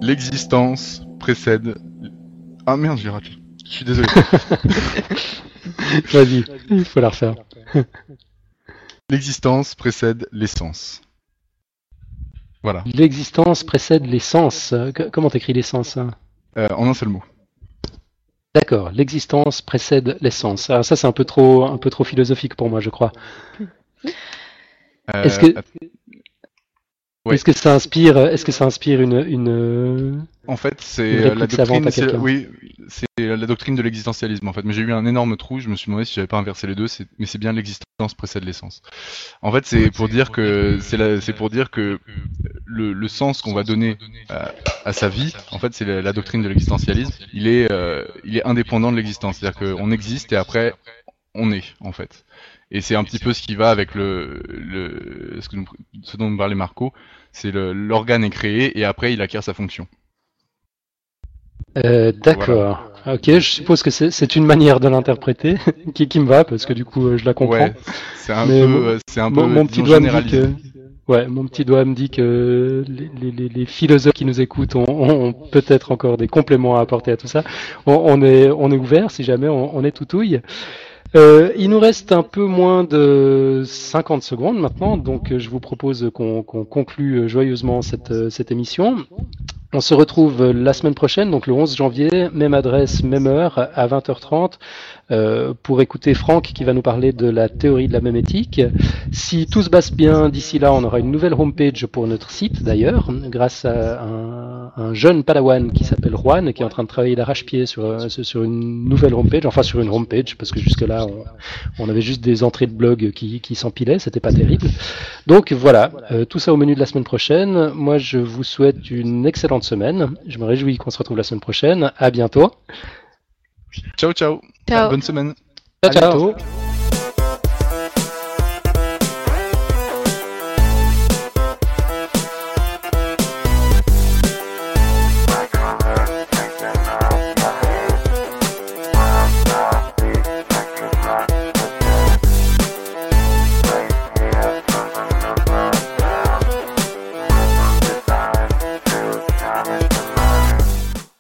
L'existence précède. Ah merde, j'ai raté. Je suis désolé. Vas-y, il faut la refaire. L'existence précède l'essence. Voilà. L'existence précède l'essence. Comment t'écris l'essence hein euh, En un seul mot. D'accord. L'existence précède l'essence. Alors ça, c'est un peu trop, un peu trop philosophique pour moi, je crois. Euh, Est-ce que est-ce que ça inspire, est-ce que ça inspire une, une En fait, c'est la doctrine, oui, c'est la doctrine de l'existentialisme en fait. Mais j'ai eu un énorme trou, je me suis demandé si j'avais pas inversé les deux. Mais c'est bien l'existence précède l'essence. En fait, c'est pour dire que c'est c'est pour dire que le, le sens qu'on va donner à, à, sa vie, en fait, c'est la, doctrine de l'existentialisme. Il est, euh, il est indépendant de l'existence, c'est-à-dire qu'on existe et après on est en fait. Et c'est un petit peu ce qui va avec le, le ce, que nous, ce dont nous parlait Marco, c'est l'organe est créé et après il acquiert sa fonction. Euh, D'accord. Ok, je suppose que c'est une manière de l'interpréter qui, qui, me va parce que du coup euh, je la comprends. Ouais, c'est un, peu, c'est un peu mon, petit doigt me dit que, ouais, mon petit doigt me dit que les, les, les philosophes qui nous écoutent ont, ont peut-être encore des compléments à apporter à tout ça. On, on est on est ouvert si jamais on, on est tout ouille. Euh, il nous reste un peu moins de 50 secondes maintenant, donc euh, je vous propose qu'on conclue euh, joyeusement cette, cette émission. On se retrouve la semaine prochaine, donc le 11 janvier, même adresse, même heure, à 20h30, euh, pour écouter Franck qui va nous parler de la théorie de la mémétique. Si tout se passe bien, d'ici là, on aura une nouvelle homepage pour notre site d'ailleurs, grâce à un, un, jeune padawan qui s'appelle Juan, qui est en train de travailler d'arrache-pied sur, euh, une nouvelle homepage, enfin sur une homepage, parce que jusque-là, on, on, avait juste des entrées de blog qui, qui s'empilaient, c'était pas terrible. Donc voilà, euh, tout ça au menu de la semaine prochaine. Moi, je vous souhaite une excellente semaine. Je me réjouis qu'on se retrouve la semaine prochaine. À bientôt. Ciao, ciao. ciao. Bonne semaine. Ciao, ciao.